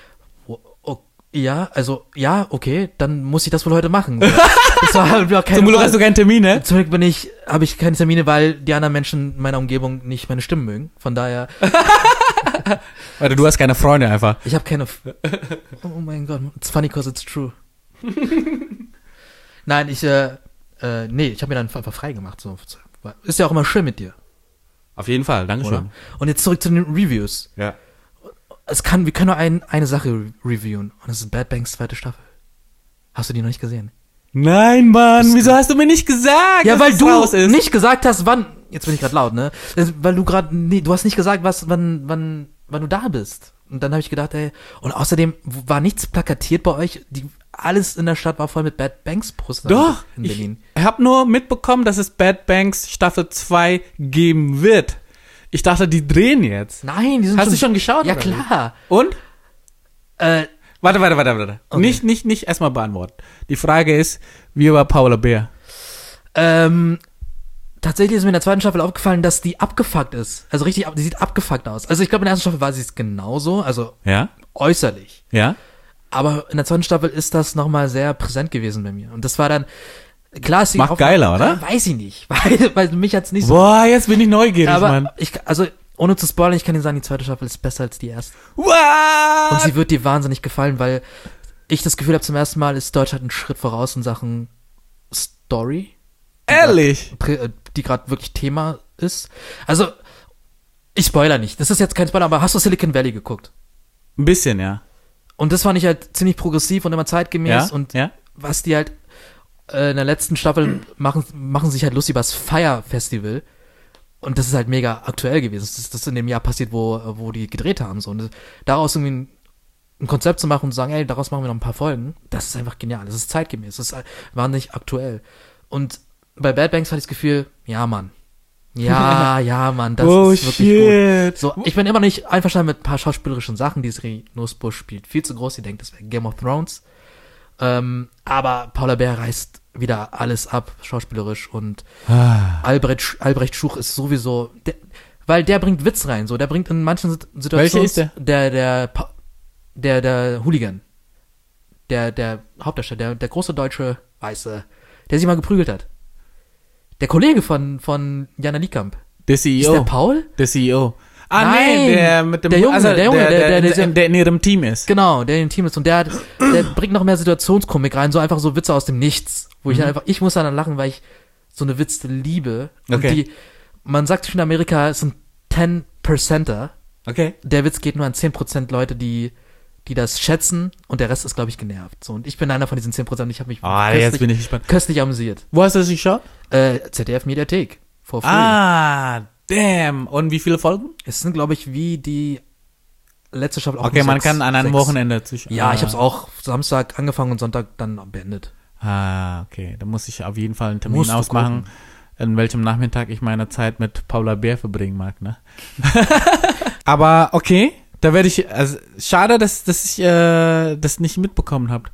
Speaker 3: ja, also, ja, okay, dann muss ich das wohl heute machen. Das war halt überhaupt keine
Speaker 2: Zum Glück hast du keinen Termin, ne?
Speaker 3: Zum Glück bin ich, habe ich keine Termine, weil die anderen Menschen in meiner Umgebung nicht meine Stimme mögen. Von daher, *laughs*
Speaker 2: Oder du hast keine Freunde einfach.
Speaker 3: ich habe keine. Oh mein Gott, it's funny cause it's true. *laughs* Nein, ich, äh, äh, nee, ich habe mir dann einfach frei gemacht. So. Ist ja auch immer schön mit dir,
Speaker 2: Auf jeden Fall,
Speaker 3: oder?
Speaker 2: Dankeschön.
Speaker 3: Und jetzt zurück zu den Reviews.
Speaker 2: Ja.
Speaker 3: Es kann, wir können nur ein, eine Sache re- reviewen. Und das ist Bad Banks zweite Staffel. Hast du die noch nicht gesehen?
Speaker 2: Nein, Mann, wieso hast du mir nicht gesagt?
Speaker 3: Ja, weil du nicht gesagt hast, wann. Jetzt bin ich gerade laut, ne? Weil du gerade, nee, du hast nicht gesagt, was, wann, wann, wann du da bist. Und dann habe ich gedacht, ey, und außerdem war nichts plakatiert bei euch. Die, alles in der Stadt war voll mit Bad Banks Postern
Speaker 2: Doch,
Speaker 3: in
Speaker 2: ich
Speaker 3: Berlin.
Speaker 2: habe nur mitbekommen, dass es Bad Banks Staffel 2 geben wird. Ich dachte, die drehen jetzt.
Speaker 3: Nein, die sind
Speaker 2: Hast du schon geschaut,
Speaker 3: Ja klar.
Speaker 2: Und?
Speaker 3: Äh,
Speaker 2: Warte, warte, warte, warte.
Speaker 3: Okay.
Speaker 2: Nicht, nicht, nicht erstmal beantworten. Die Frage ist, wie war Paula Bär?
Speaker 3: ähm, tatsächlich ist mir in der zweiten Staffel aufgefallen, dass die abgefuckt ist. Also richtig, die sieht abgefuckt aus. Also ich glaube, in der ersten Staffel war sie es genauso, also
Speaker 2: Ja?
Speaker 3: äußerlich.
Speaker 2: Ja?
Speaker 3: Aber in der zweiten Staffel ist das nochmal sehr präsent gewesen bei mir. Und das war dann, klar ist die
Speaker 2: Macht geiler, oder?
Speaker 3: Weiß ich nicht. *laughs* Weil, weil mich hat's nicht so.
Speaker 2: Boah, jetzt bin ich neugierig,
Speaker 3: aber
Speaker 2: Mann.
Speaker 3: ich, also, ohne zu spoilern, ich kann dir sagen, die zweite Staffel ist besser als die erste. Und
Speaker 2: What?
Speaker 3: sie wird dir wahnsinnig gefallen, weil ich das Gefühl habe, zum ersten Mal ist Deutschland einen Schritt voraus in Sachen Story,
Speaker 2: Ehrlich?
Speaker 3: äh, die gerade wirklich Thema ist. Also, ich spoiler nicht. Das ist jetzt kein Spoiler, aber hast du Silicon Valley geguckt?
Speaker 2: Ein bisschen, ja.
Speaker 3: Und das fand ich halt ziemlich progressiv und immer zeitgemäß
Speaker 2: Ja?
Speaker 3: und
Speaker 2: ja?
Speaker 3: was die halt äh, in der letzten Staffel machen, machen sich halt lustig über das Fire Festival. Und das ist halt mega aktuell gewesen. Das ist, das in dem Jahr passiert, wo, wo die gedreht haben. So. Und daraus irgendwie ein, ein Konzept zu machen und zu sagen, ey, daraus machen wir noch ein paar Folgen, das ist einfach genial. Das ist zeitgemäß. Das ist wahnsinnig aktuell. Und bei Bad Banks hatte ich das Gefühl, ja, Mann. Ja, *laughs* ja, Mann, das
Speaker 2: oh,
Speaker 3: ist wirklich
Speaker 2: shit.
Speaker 3: gut. So, ich bin immer nicht einverstanden mit ein paar schauspielerischen Sachen, die Sri Nussbusch spielt. Viel zu groß, die denkt, das wäre Game of Thrones. Ähm, aber Paula Bär reißt wieder alles ab, schauspielerisch und
Speaker 2: Ah.
Speaker 3: Albrecht, Albrecht Schuch ist sowieso, der, weil der bringt Witz rein, so, der bringt in manchen Sit- Situationen.
Speaker 2: Welcher ist der?
Speaker 3: Der, der, der, der Hooligan. Der, der Hauptdarsteller, der, der große deutsche Weiße, der sich mal geprügelt hat. Der Kollege von, von Jana Liekamp.
Speaker 2: Der
Speaker 3: Ist der
Speaker 2: CEO.
Speaker 3: Paul?
Speaker 2: Der CEO. Ah,
Speaker 3: Nein,
Speaker 2: nee, der mit dem,
Speaker 3: der Junge,
Speaker 2: also,
Speaker 3: der Junge,
Speaker 2: der,
Speaker 3: der-
Speaker 2: der,
Speaker 3: der-
Speaker 2: der, in ihrem Team ist.
Speaker 3: Genau, der im Team ist und der, der bringt noch mehr Situationskomik rein, so einfach so Witze aus dem Nichts, wo ich dann einfach, ich muss dann lachen, weil ich so eine Witze liebe. Und
Speaker 2: Okay.
Speaker 3: die, man sagt in Amerika, es sind 10%er.
Speaker 2: Okay.
Speaker 3: Der Witz geht nur an 10% Leute, die, die das schätzen und der Rest ist, glaube ich, genervt. So, und ich bin einer von diesen 10% und ich habe mich
Speaker 2: Ah, jetzt
Speaker 3: köstlich,
Speaker 2: bin ich
Speaker 3: köstlich amüsiert.
Speaker 2: Wo hast du das geschaut?
Speaker 3: Äh, ZDF Mediathek. For free.
Speaker 2: Ah, damn. Und wie viele Folgen?
Speaker 3: Es sind, glaube ich, wie die letzte Staffel auch
Speaker 2: Okay, man
Speaker 3: sechs-
Speaker 2: kann an einem
Speaker 3: sechs.
Speaker 2: Wochenende zwischen.
Speaker 3: Ja,
Speaker 2: ah.
Speaker 3: ich habe es auch Samstag angefangen und Sonntag dann beendet.
Speaker 2: Ah, okay. Da muss ich auf jeden Fall einen Termin
Speaker 3: Musst
Speaker 2: ausmachen, in welchem Nachmittag ich meine Zeit mit Paula Bär verbringen mag, ne? *laughs* Aber okay, da werde ich, also schade, dass, dass ich äh, das nicht mitbekommen habt.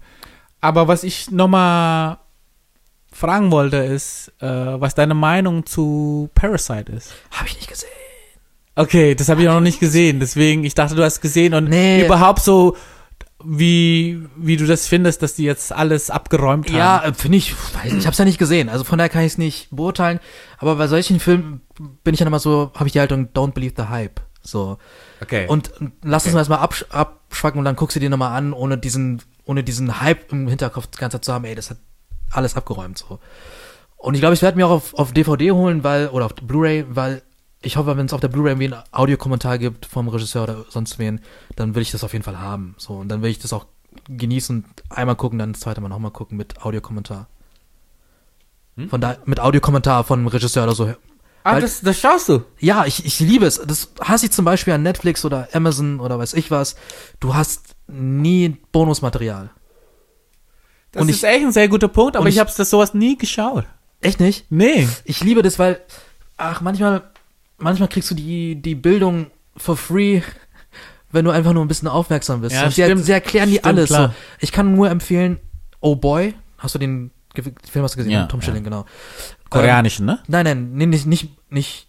Speaker 2: Aber was ich nochmal fragen wollte, ist, äh, was deine Meinung zu Parasite ist.
Speaker 3: Habe ich nicht gesehen.
Speaker 2: Okay, das habe ich auch noch nicht gesehen, deswegen, ich dachte, du hast gesehen und
Speaker 3: Nee.
Speaker 2: überhaupt so, wie, wie du das findest, dass die jetzt alles abgeräumt haben.
Speaker 3: Ja, äh, finde ich, weiß nicht, ich habe es ja nicht gesehen, also von daher kann ich es nicht beurteilen. Aber bei solchen Filmen bin ich dann immer so, habe ich die Haltung, don't believe the hype. So.
Speaker 2: Okay.
Speaker 3: Und, und lass uns mal erstmal absch abschwacken und dann guckst du dir nochmal an, ohne diesen, ohne diesen Hype im Hinterkopf die ganze Zeit zu haben, ey, das hat alles abgeräumt, so. Und ich glaube, ich werde mir auch auf, auf DVD holen, weil, oder auf Blu-ray, weil ich hoffe, wenn es auf der Blu-ray irgendwie einen Audiokommentar gibt vom Regisseur oder sonst wen, dann will ich das auf jeden Fall haben, so. Und dann will ich das auch genießen einmal gucken, dann das zweite Mal nochmal gucken mit Audiokommentar.
Speaker 2: Hm?
Speaker 3: Von da, mit Audiokommentar von einem Regisseur oder so.
Speaker 2: ah,
Speaker 3: weil-
Speaker 2: das, das schaust du.
Speaker 3: Ja, ich, ich liebe es. Das hasse ich zum Beispiel an Netflix oder Amazon oder weiß ich was. Du hast nie Bonusmaterial.
Speaker 2: Das
Speaker 3: Und
Speaker 2: ist
Speaker 3: ich-
Speaker 2: echt ein sehr guter Punkt, aber ich,
Speaker 3: ich-
Speaker 2: habe das sowas nie geschaut.
Speaker 3: Echt nicht?
Speaker 2: Nee.
Speaker 3: Ich liebe das, weil, ach, manchmal, manchmal kriegst du die, die Bildung for free, wenn du einfach nur ein bisschen aufmerksam bist.
Speaker 2: Ja,
Speaker 3: Und sie,
Speaker 2: stimmt.
Speaker 3: sie erklären die
Speaker 2: Stimmt,
Speaker 3: alles. So. Ich kann nur empfehlen, Oh Boy, hast du den Film hast du gesehen?
Speaker 2: Ja,
Speaker 3: Tom
Speaker 2: ja.
Speaker 3: Schilling, genau.
Speaker 2: Koreanischen, ne?
Speaker 3: Nein, nein, nee, nicht, nicht, nicht,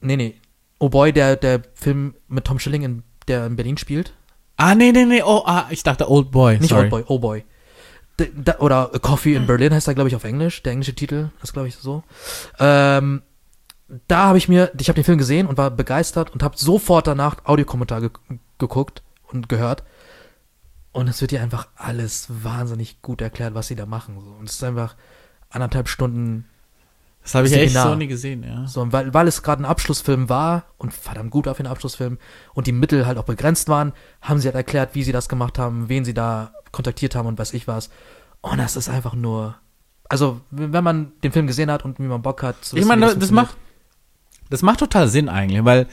Speaker 3: nee, nee. Oh Boy, der, der Film mit Tom Schilling, in, der in Berlin spielt.
Speaker 2: Ah, nee, nee, nee. Oh, ah, ich dachte Old Boy.
Speaker 3: Nicht
Speaker 2: sorry.
Speaker 3: Old Boy, Oh Boy. Oder A Coffee in Berlin heißt er, glaube ich, auf Englisch. Der englische Titel ist, glaube ich, so. Ähm, da habe ich mir, ich habe den Film gesehen und war begeistert und habe sofort danach Audiokommentar ge geguckt und gehört. Und es wird dir einfach alles wahnsinnig gut erklärt, was sie da machen. Und es ist einfach anderthalb Stunden
Speaker 2: Das habe ich echt so nie gesehen, ja.
Speaker 3: so, weil, weil es gerade ein Abschlussfilm war und verdammt gut auf den Abschlussfilm und die Mittel halt auch begrenzt waren, haben sie halt erklärt, wie sie das gemacht haben, wen sie da kontaktiert haben und weiß ich was. Und das ist einfach nur, also wenn man den Film gesehen hat und wie man Bock hat, zu
Speaker 2: Ich meine, das, das macht das macht total Sinn eigentlich, weil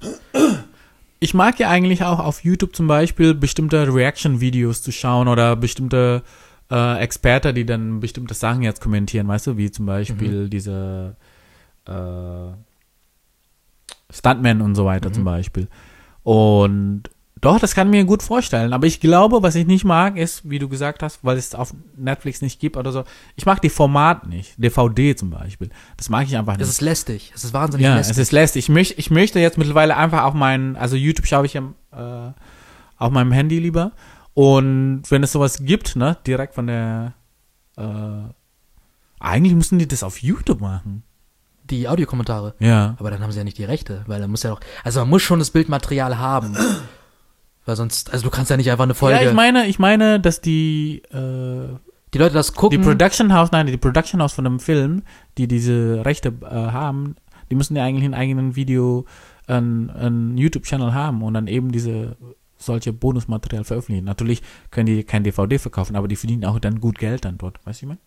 Speaker 2: *clears throat* ich mag ja eigentlich auch auf YouTube zum Beispiel bestimmte Reaction-Videos zu schauen oder bestimmte äh, Experten, die dann bestimmte Sachen jetzt kommentieren, weißt du, wie zum Beispiel diese äh, Stuntman und so weiter zum Beispiel. Und doch, das kann ich mir gut vorstellen. Aber ich glaube, was ich nicht mag, ist, wie du gesagt hast, weil es auf Netflix nicht gibt oder so. Ich mag die Format nicht. DVD zum Beispiel. Das mag ich einfach nicht.
Speaker 3: Es ist lästig, es ist wahnsinnig
Speaker 2: Ja,
Speaker 3: lästig.
Speaker 2: es ist lästig. Ich, möcht, ich möchte jetzt mittlerweile einfach auf meinen, also YouTube schaue ich ja äh, auf meinem Handy lieber. Und wenn es sowas gibt, ne, direkt von der, äh, eigentlich müssen die das auf YouTube machen.
Speaker 3: die Audiokommentare.
Speaker 2: Ja.
Speaker 3: Aber dann haben sie ja nicht die Rechte, weil dann muss ja doch, also man muss schon das Bildmaterial haben. *clears throat* weil sonst, also du kannst ja nicht einfach eine Folge,
Speaker 2: Ja, ich meine, ich meine, dass die, äh,
Speaker 3: die Leute das
Speaker 2: die
Speaker 3: gucken.
Speaker 2: Production House, nein, die Production House von einem Film, die diese Rechte äh, haben, die müssen ja eigentlich einen eigenen Video, einen, einen YouTube-Channel haben und dann eben diese solche Bonusmaterial veröffentlichen. Natürlich können die kein DVD verkaufen, aber die verdienen auch dann gut Geld dann dort, weißt du, ich meine?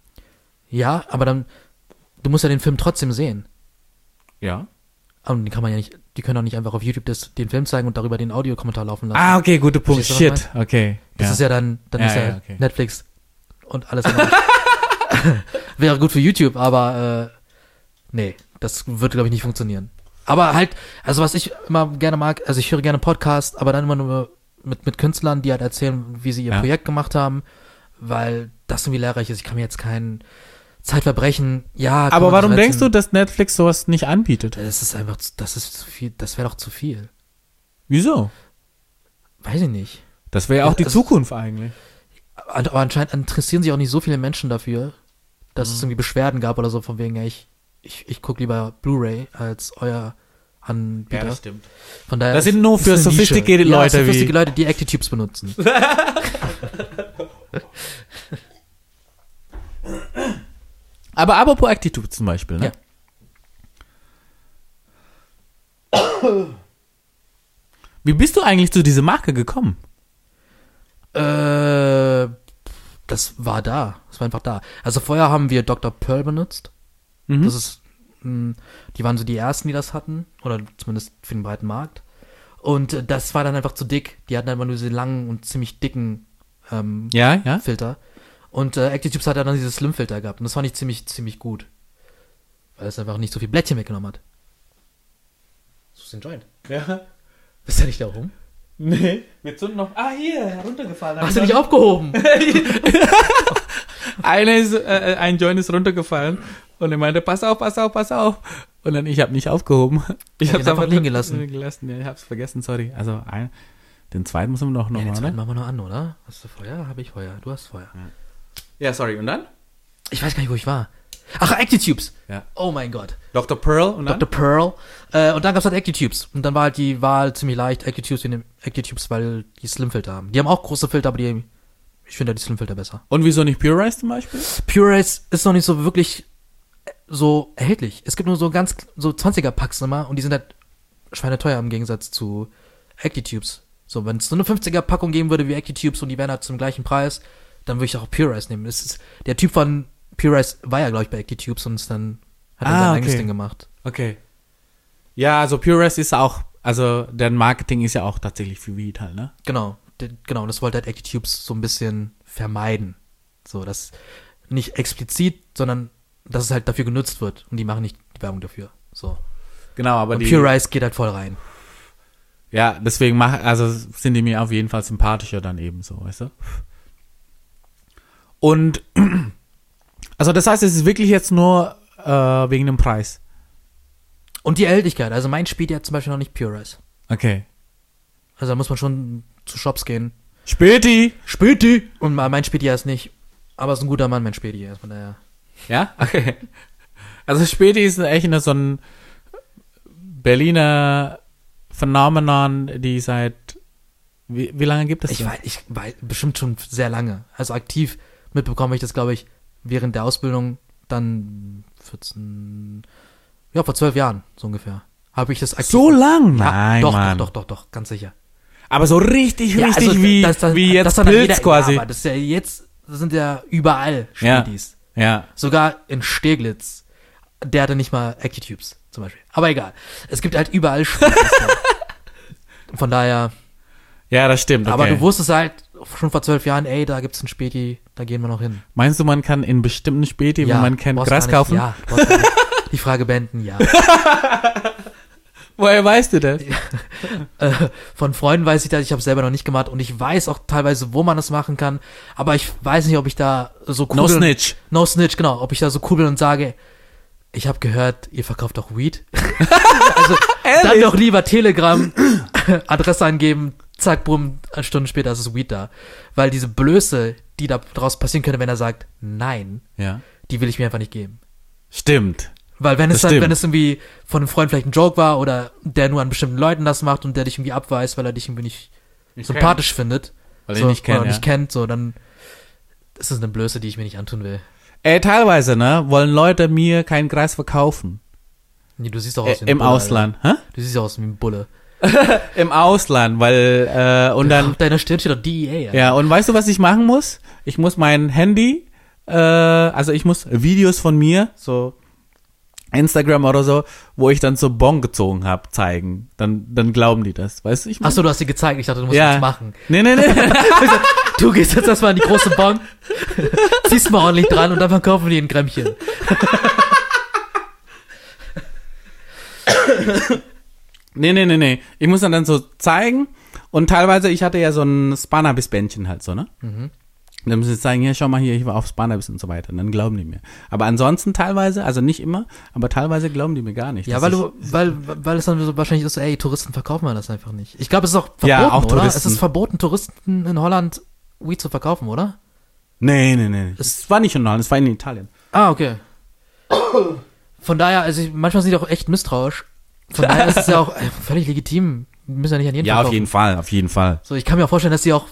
Speaker 3: Ja, aber dann, du musst ja den Film trotzdem sehen.
Speaker 2: Ja.
Speaker 3: Und die kann man ja nicht, die können auch nicht einfach auf YouTube das, den Film zeigen und darüber den Audiokommentar laufen lassen.
Speaker 2: Ah, okay, guter Punkt. Shit, okay.
Speaker 3: Das
Speaker 2: ja.
Speaker 3: ist ja dann, dann
Speaker 2: Ja,
Speaker 3: ist ja,
Speaker 2: ja, okay.
Speaker 3: Netflix und alles. *laughs* Wäre gut für YouTube, aber äh, nee, das würde glaube ich nicht funktionieren. Aber halt, also was ich immer gerne mag, also ich höre gerne Podcasts, aber dann immer nur mit mit Künstlern, die halt erzählen, wie sie ihr
Speaker 2: Ja.
Speaker 3: Projekt gemacht haben, weil das irgendwie lehrreich ist. Ich kann mir jetzt kein Zeitverbrechen, ja.
Speaker 2: Aber warum denkst du, dass Netflix sowas nicht anbietet?
Speaker 3: Das ist einfach, das ist zu viel, das wäre doch zu viel.
Speaker 2: Wieso?
Speaker 3: Weiß ich nicht.
Speaker 2: Das wäre ja auch die
Speaker 3: Also-
Speaker 2: Zukunft eigentlich.
Speaker 3: Aber aber anscheinend interessieren sich auch nicht so viele Menschen dafür, dass
Speaker 2: Mhm.
Speaker 3: es irgendwie Beschwerden gab oder so, von wegen, ja, ich, ich, ich gucke lieber Blu-ray als euer Anbieter.
Speaker 2: stimmt.
Speaker 3: Von daher
Speaker 2: Das sind nur für sophisticated
Speaker 3: ja,
Speaker 2: Leute wie-
Speaker 3: sophisticated Leute, die ActiTubes benutzen. *laughs*
Speaker 2: Aber apropos Attitude zum Beispiel, ne? Wie bist du eigentlich zu dieser Marke gekommen?
Speaker 3: Äh, das war da. Das war einfach da. Also vorher haben wir Dr. Pearl benutzt.
Speaker 2: Mhm.
Speaker 3: Das ist, die waren so die ersten, die das hatten. Oder zumindest für den breiten Markt. Und äh, das war dann einfach zu dick. Die hatten einfach nur diese langen und ziemlich dicken ähm,
Speaker 2: Ja, ja.
Speaker 3: Filter. Und äh, ActiTubes hat ja dann dieses Slim-Filter gehabt. Und das fand ich ziemlich, ziemlich gut. Weil es einfach nicht so viel Blättchen weggenommen hat. So ist ein Joint.
Speaker 2: Ja. *laughs*
Speaker 3: Bist du nicht da rum?
Speaker 2: Nee. Wir zünden noch. Ah, hier, heruntergefallen.
Speaker 3: Hast du nicht aufgehoben? *laughs* *laughs*
Speaker 2: Eine ist, äh, ein Joint ist runtergefallen und er meinte, pass auf, pass auf, pass auf. Und dann, ich habe nicht aufgehoben. Ich
Speaker 3: Ja,
Speaker 2: habe
Speaker 3: den einfach liegen gelassen. *laughs*
Speaker 2: gelassen. Ja, ich hab's vergessen, sorry. Also, ein, den zweiten müssen wir noch, noch
Speaker 3: Ja, den
Speaker 2: mal,
Speaker 3: zweiten
Speaker 2: ne?
Speaker 3: machen wir noch an, oder? Hast du Feuer? Habe ich Feuer. Du hast Feuer.
Speaker 2: Ja, sorry. Und dann?
Speaker 3: Ich weiß gar nicht, wo ich war. Ach, ActiTubes.
Speaker 2: Ja.
Speaker 3: Oh mein Gott.
Speaker 2: Dr. Pearl und dann?
Speaker 3: Dr. Pearl. Äh, und dann gab's halt ActiTubes. Und dann war halt die Wahl ziemlich leicht. ActiTubes, ActiTubes, weil die Slim-Filter haben. Die haben auch große Filter, aber die, ich finde halt die Slim-Filter besser.
Speaker 2: Und wieso nicht Pure Rice zum Beispiel?
Speaker 3: Purees ist noch nicht so wirklich äh, so erhältlich. Es gibt nur so ganz, so 20er-Packs immer und die sind halt schweineteuer im Gegensatz zu ActiTubes. So, wenn es so eine 50er-Packung geben würde wie ActiTubes und die wären halt zum gleichen Preis, dann würde ich auch Pure Rice nehmen. Ist, der Typ von Pure Rice war ja, glaube ich, bei ActiTubes und dann hat er
Speaker 2: Ah,
Speaker 3: sein
Speaker 2: okay.
Speaker 3: eigenes Ding gemacht.
Speaker 2: Okay. Ja, also Pure Rice ist auch, also deren Marketing ist ja auch tatsächlich für Weed halt, ne?
Speaker 3: Genau, genau, das wollte halt ActiTubes so ein bisschen vermeiden. So, dass nicht explizit, sondern dass es halt dafür genutzt wird und die machen nicht die Werbung dafür. So.
Speaker 2: Genau, aber
Speaker 3: Und
Speaker 2: die.
Speaker 3: Pure Rice geht halt voll rein.
Speaker 2: Ja, deswegen mach, also sind die mir auf jeden Fall sympathischer dann eben so, weißt du? Und *clears throat* also das heißt, es ist wirklich jetzt nur äh, wegen dem Preis.
Speaker 3: Und die Erhältlichkeit. Also mein spielt ja zum Beispiel noch nicht Pure Rice.
Speaker 2: Okay.
Speaker 3: Also da muss man schon zu Shops gehen.
Speaker 2: Späti!
Speaker 3: Späti! Und mein Späti ist nicht. Aber es ist ein guter Mann, mein Späti. Von daher.
Speaker 2: Ja? Okay. Also Späti ist echt so ein Berliner Phänomenon, die seit wie, wie lange gibt es
Speaker 3: Ich
Speaker 2: das?
Speaker 3: weiß, ich weiß, bestimmt schon sehr lange. Also aktiv mitbekomme ich das, glaube ich, während der Ausbildung dann 14, ja, vor zwölf Jahren, so ungefähr. Habe ich das aktiv.
Speaker 2: So lang?
Speaker 3: Ja,
Speaker 2: Nein,
Speaker 3: doch,
Speaker 2: Mann.
Speaker 3: doch, doch, doch, doch, ganz sicher.
Speaker 2: Aber so richtig, richtig
Speaker 3: also,
Speaker 2: wie,
Speaker 3: das- das-
Speaker 2: wie
Speaker 3: das
Speaker 2: jetzt
Speaker 3: dann
Speaker 2: Pilz
Speaker 3: jeder-
Speaker 2: quasi.
Speaker 3: Ja, aber das ist ja jetzt, das sind ja überall
Speaker 2: Ja.
Speaker 3: Spätis.
Speaker 2: ja.
Speaker 3: Sogar in Steglitz. Der hatte nicht mal ActiTubes, zum Beispiel. Aber egal. Es gibt halt überall Spätis. so. *laughs* Von daher,
Speaker 2: Ja, das stimmt. Okay.
Speaker 3: aber du wusstest halt schon vor zwölf Jahren, ey, da gibt's einen Späti, da gehen wir noch hin.
Speaker 2: Meinst du, man kann in bestimmten Späti, wenn man kennt, Gras kaufen?
Speaker 3: Ja. *laughs* Die Frage beenden, ja. *laughs*
Speaker 2: Woher weißt du das?
Speaker 3: äh, von Freunden weiß ich das, ich habe selber noch nicht gemacht und ich weiß auch teilweise, wo man das machen kann, aber ich weiß nicht, ob ich da so cool
Speaker 2: No snitch.
Speaker 3: No Snitch, genau, ob ich da so cool bin und sage, ich habe gehört, ihr verkauft auch Weed. *laughs* also dann doch lieber Telegram, *coughs* Adresse angeben, zack, bumm, eine Stunde später ist es Weed da. Weil diese Blöße, die da draus passieren könnte, wenn er sagt, nein,
Speaker 2: Ja.
Speaker 3: die will ich mir einfach nicht geben.
Speaker 2: Stimmt.
Speaker 3: Weil wenn es dann,
Speaker 2: stimmt.
Speaker 3: wenn es irgendwie von einem Freund vielleicht ein Joke war oder der nur an bestimmten Leuten das macht und der dich irgendwie abweist, weil er dich irgendwie nicht sympathisch findet,
Speaker 2: Weil
Speaker 3: so,
Speaker 2: ich nicht kenne.
Speaker 3: oder
Speaker 2: Ja.
Speaker 3: nicht kennt, so, dann ist es eine Blöße, die ich mir nicht antun will.
Speaker 2: Ey, teilweise, ne, wollen Leute mir keinen Gras verkaufen.
Speaker 3: Nee, du siehst doch aus wie ein
Speaker 2: Im
Speaker 3: Bulle,
Speaker 2: Ausland. Hä?
Speaker 3: Du siehst doch aus wie ein Bulle. *laughs*
Speaker 2: Im Ausland, weil, äh, und dann,
Speaker 3: Auf deiner Stirn steht doch DEA, Alter.
Speaker 2: ja, und weißt du, was ich machen muss? Ich muss mein Handy äh, also ich muss Videos von mir, so Instagram oder so, wo ich dann so Bon gezogen habe, zeigen. Dann, dann glauben die das, weißt du? Ich mein?
Speaker 3: Achso, du hast sie gezeigt. Ich dachte, du musst
Speaker 2: Ja.
Speaker 3: das machen.
Speaker 2: Nee, nee, nee. *laughs*
Speaker 3: Du gehst jetzt erstmal in die große Bank, *laughs* ziehst mal ordentlich dran und dann verkaufen die ein Grämmchen. *laughs*
Speaker 2: nee, nee, nee, nee. Ich muss dann, dann so zeigen und teilweise, ich hatte ja so ein Spanabis-Bändchen halt so, ne?
Speaker 3: Mhm.
Speaker 2: Dann müssen sie zeigen, hier, schau mal hier, ich war auf Spanabis und so weiter. Und dann glauben die mir. Aber ansonsten teilweise, also nicht immer, aber teilweise glauben die mir gar nicht.
Speaker 3: Ja, weil du, weil, weil es dann so wahrscheinlich ist, ey, Touristen verkaufen wir das einfach nicht. Ich glaube, es ist auch verboten,
Speaker 2: Ja, auch
Speaker 3: oder?
Speaker 2: Touristen.
Speaker 3: Es ist verboten, Touristen in Holland Weed zu verkaufen, oder?
Speaker 2: Nee, nee, nee. Es war nicht in Holland, es war in Italien.
Speaker 3: Ah, okay. Von daher, also ich, manchmal sind die auch echt misstrauisch. Von daher ist es ja auch *laughs* äh, völlig legitim. Die müssen ja nicht an jeden
Speaker 2: Ja, auf
Speaker 3: verkaufen.
Speaker 2: jeden Fall, auf jeden Fall.
Speaker 3: So, ich kann mir auch vorstellen, dass sie auch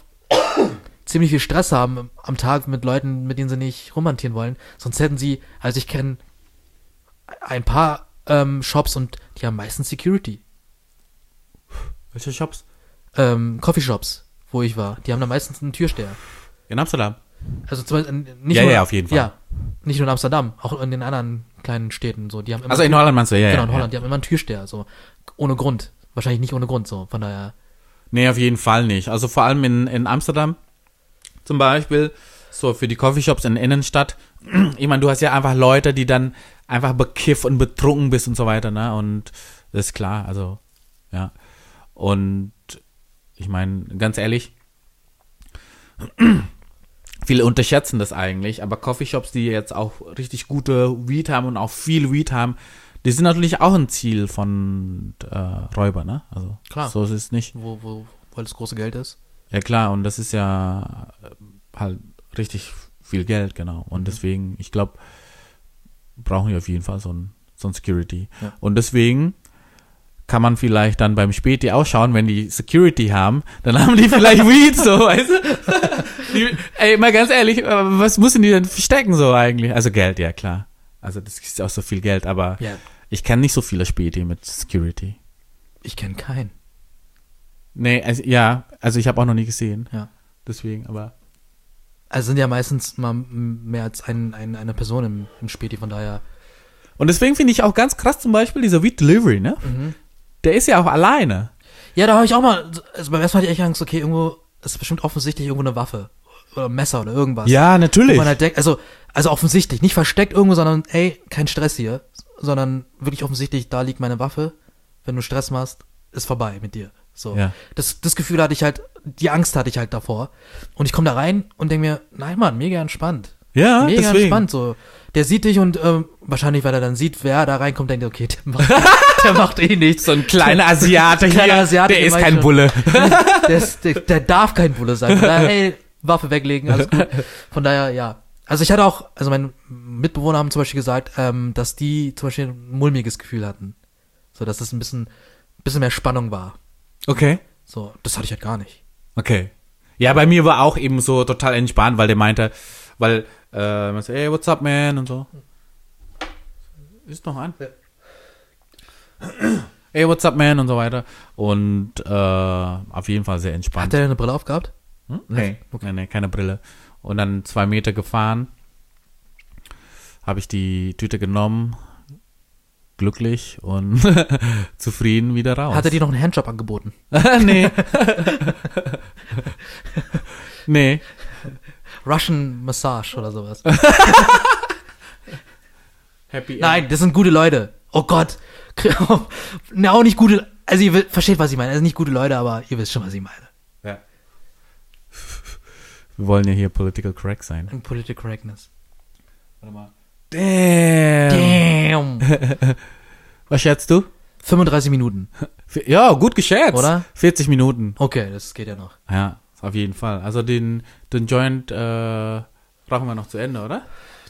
Speaker 3: ziemlich viel Stress haben am Tag mit Leuten, mit denen sie nicht romantieren wollen. Sonst hätten sie, also ich kenne ein paar ähm, Shops und die haben meistens Security.
Speaker 2: Welche Shops?
Speaker 3: Ähm, Coffeeshops, wo ich war. Die haben da meistens einen Türsteher.
Speaker 2: In Amsterdam.
Speaker 3: Also zum Beispiel, äh, nicht
Speaker 2: Ja,
Speaker 3: nur,
Speaker 2: ja, auf jeden Fall.
Speaker 3: Ja, nicht nur in Amsterdam, auch in den anderen kleinen Städten. So, die haben immer
Speaker 2: Also in Holland meinst du, ja,
Speaker 3: genau,
Speaker 2: ja.
Speaker 3: in Holland,
Speaker 2: ja.
Speaker 3: die haben immer einen Türsteher, so ohne Grund. Wahrscheinlich nicht ohne Grund, so. Von daher.
Speaker 2: Nee, auf jeden Fall nicht. Also vor allem in, in Amsterdam zum Beispiel, so für die Coffeeshops in der Innenstadt. *clears throat* Ich meine, du hast ja einfach Leute, die dann einfach bekifft und betrunken bist und so weiter, ne? Und das ist klar, also, ja. Und ich meine, ganz ehrlich, *clears throat* viele unterschätzen das eigentlich, aber Coffeeshops, die jetzt auch richtig gute Weed haben und auch viel Weed haben, die sind natürlich auch ein Ziel von äh, Räuber, ne? Also,
Speaker 3: Klar.
Speaker 2: so ist es nicht.
Speaker 3: Wo, wo, weil das große Geld ist.
Speaker 2: Ja klar, und das ist ja äh, halt richtig viel Geld, genau. Und deswegen, ich glaube, brauchen wir auf jeden Fall so ein, so ein Security.
Speaker 3: Ja.
Speaker 2: Und deswegen kann man vielleicht dann beim Späti auch schauen, wenn die Security haben, dann *laughs* haben die vielleicht Weed, so, weißt du? *laughs* Die, ey, mal ganz ehrlich, äh, was müssen die denn verstecken so eigentlich? Also Geld, ja klar. Also das ist auch so viel Geld, aber
Speaker 3: Ja,
Speaker 2: ich kenne nicht so viele Späti mit Security.
Speaker 3: ich kenne keinen.
Speaker 2: Nee, also, ja, also ich habe auch noch nie gesehen.
Speaker 3: Ja.
Speaker 2: Deswegen, aber
Speaker 3: Also sind ja meistens mal mehr als ein, ein, eine Person im, im Späti, von daher.
Speaker 2: Und deswegen finde ich auch ganz krass zum Beispiel dieser Weed Delivery, ne? Der ist ja auch alleine.
Speaker 3: Ja, da habe ich auch mal, also beim ersten Mal hatte ich echt Angst, okay, irgendwo ist bestimmt offensichtlich irgendwo eine Waffe oder ein Messer oder irgendwas.
Speaker 2: Ja,
Speaker 3: Wo
Speaker 2: natürlich.
Speaker 3: man halt denkt, also, also offensichtlich, nicht versteckt irgendwo, sondern, ey, kein Stress hier, sondern wirklich offensichtlich, da liegt meine Waffe. Wenn du Stress machst, ist vorbei mit dir. So.
Speaker 2: Ja.
Speaker 3: Das, das Gefühl hatte ich halt, die Angst hatte ich halt davor. Und ich komme da rein und denke mir, nein, Mann, mega entspannt.
Speaker 2: ja,
Speaker 3: mega
Speaker 2: deswegen.
Speaker 3: entspannt, so. Der sieht dich und ähm, wahrscheinlich, weil er dann sieht, wer da reinkommt, denkt er, okay, der macht, *laughs* der macht eh nichts.
Speaker 2: So ein kleiner Asiate hier,
Speaker 3: Kleiner Asiate,
Speaker 2: der ist kein Bulle. *laughs*
Speaker 3: der, ist, der, der darf kein Bulle sein. Daher, ey, Waffe weglegen, alles gut. Von daher, ja. Also ich hatte auch, also meine Mitbewohner haben zum Beispiel gesagt, ähm, dass die zum Beispiel ein mulmiges Gefühl hatten. So, dass es ein bisschen, bisschen mehr Spannung war.
Speaker 2: Okay.
Speaker 3: So, das hatte ich halt gar nicht.
Speaker 2: Okay. Ja, bei mir war auch eben so total entspannt, weil der meinte, weil, äh, man so, hey, what's up, man? Und so. Ist noch an? *clears throat* Hey, what's up, man? Und so weiter. Und äh, auf jeden Fall sehr entspannt.
Speaker 3: Hat der eine Brille aufgehabt?
Speaker 2: Hm? Nee, nee, nee, keine Brille. Und dann zwei Meter gefahren, habe ich die Tüte genommen, glücklich und *laughs* zufrieden wieder raus.
Speaker 3: Hat er dir noch einen Handjob angeboten? *laughs*
Speaker 2: nee. *laughs* nee.
Speaker 3: Russian Massage oder sowas.
Speaker 2: Happy End.
Speaker 3: Nein, das sind gute Leute. Oh Gott. Ne, auch nicht gute, also ihr versteht, was ich meine. Also nicht gute Leute, aber ihr wisst schon, was ich meine.
Speaker 2: Ja. Wir wollen ja hier political correct sein.
Speaker 3: In Political Correctness.
Speaker 2: Warte mal. Damn.
Speaker 3: Damn. *laughs*
Speaker 2: Was schätzt du?
Speaker 3: 35 Minuten. *laughs*
Speaker 2: Ja, gut geschätzt.
Speaker 3: Oder?
Speaker 2: 40 Minuten.
Speaker 3: Okay, das geht ja noch.
Speaker 2: Ja, auf jeden Fall. Also den, den Joint äh, brauchen wir noch zu Ende, oder?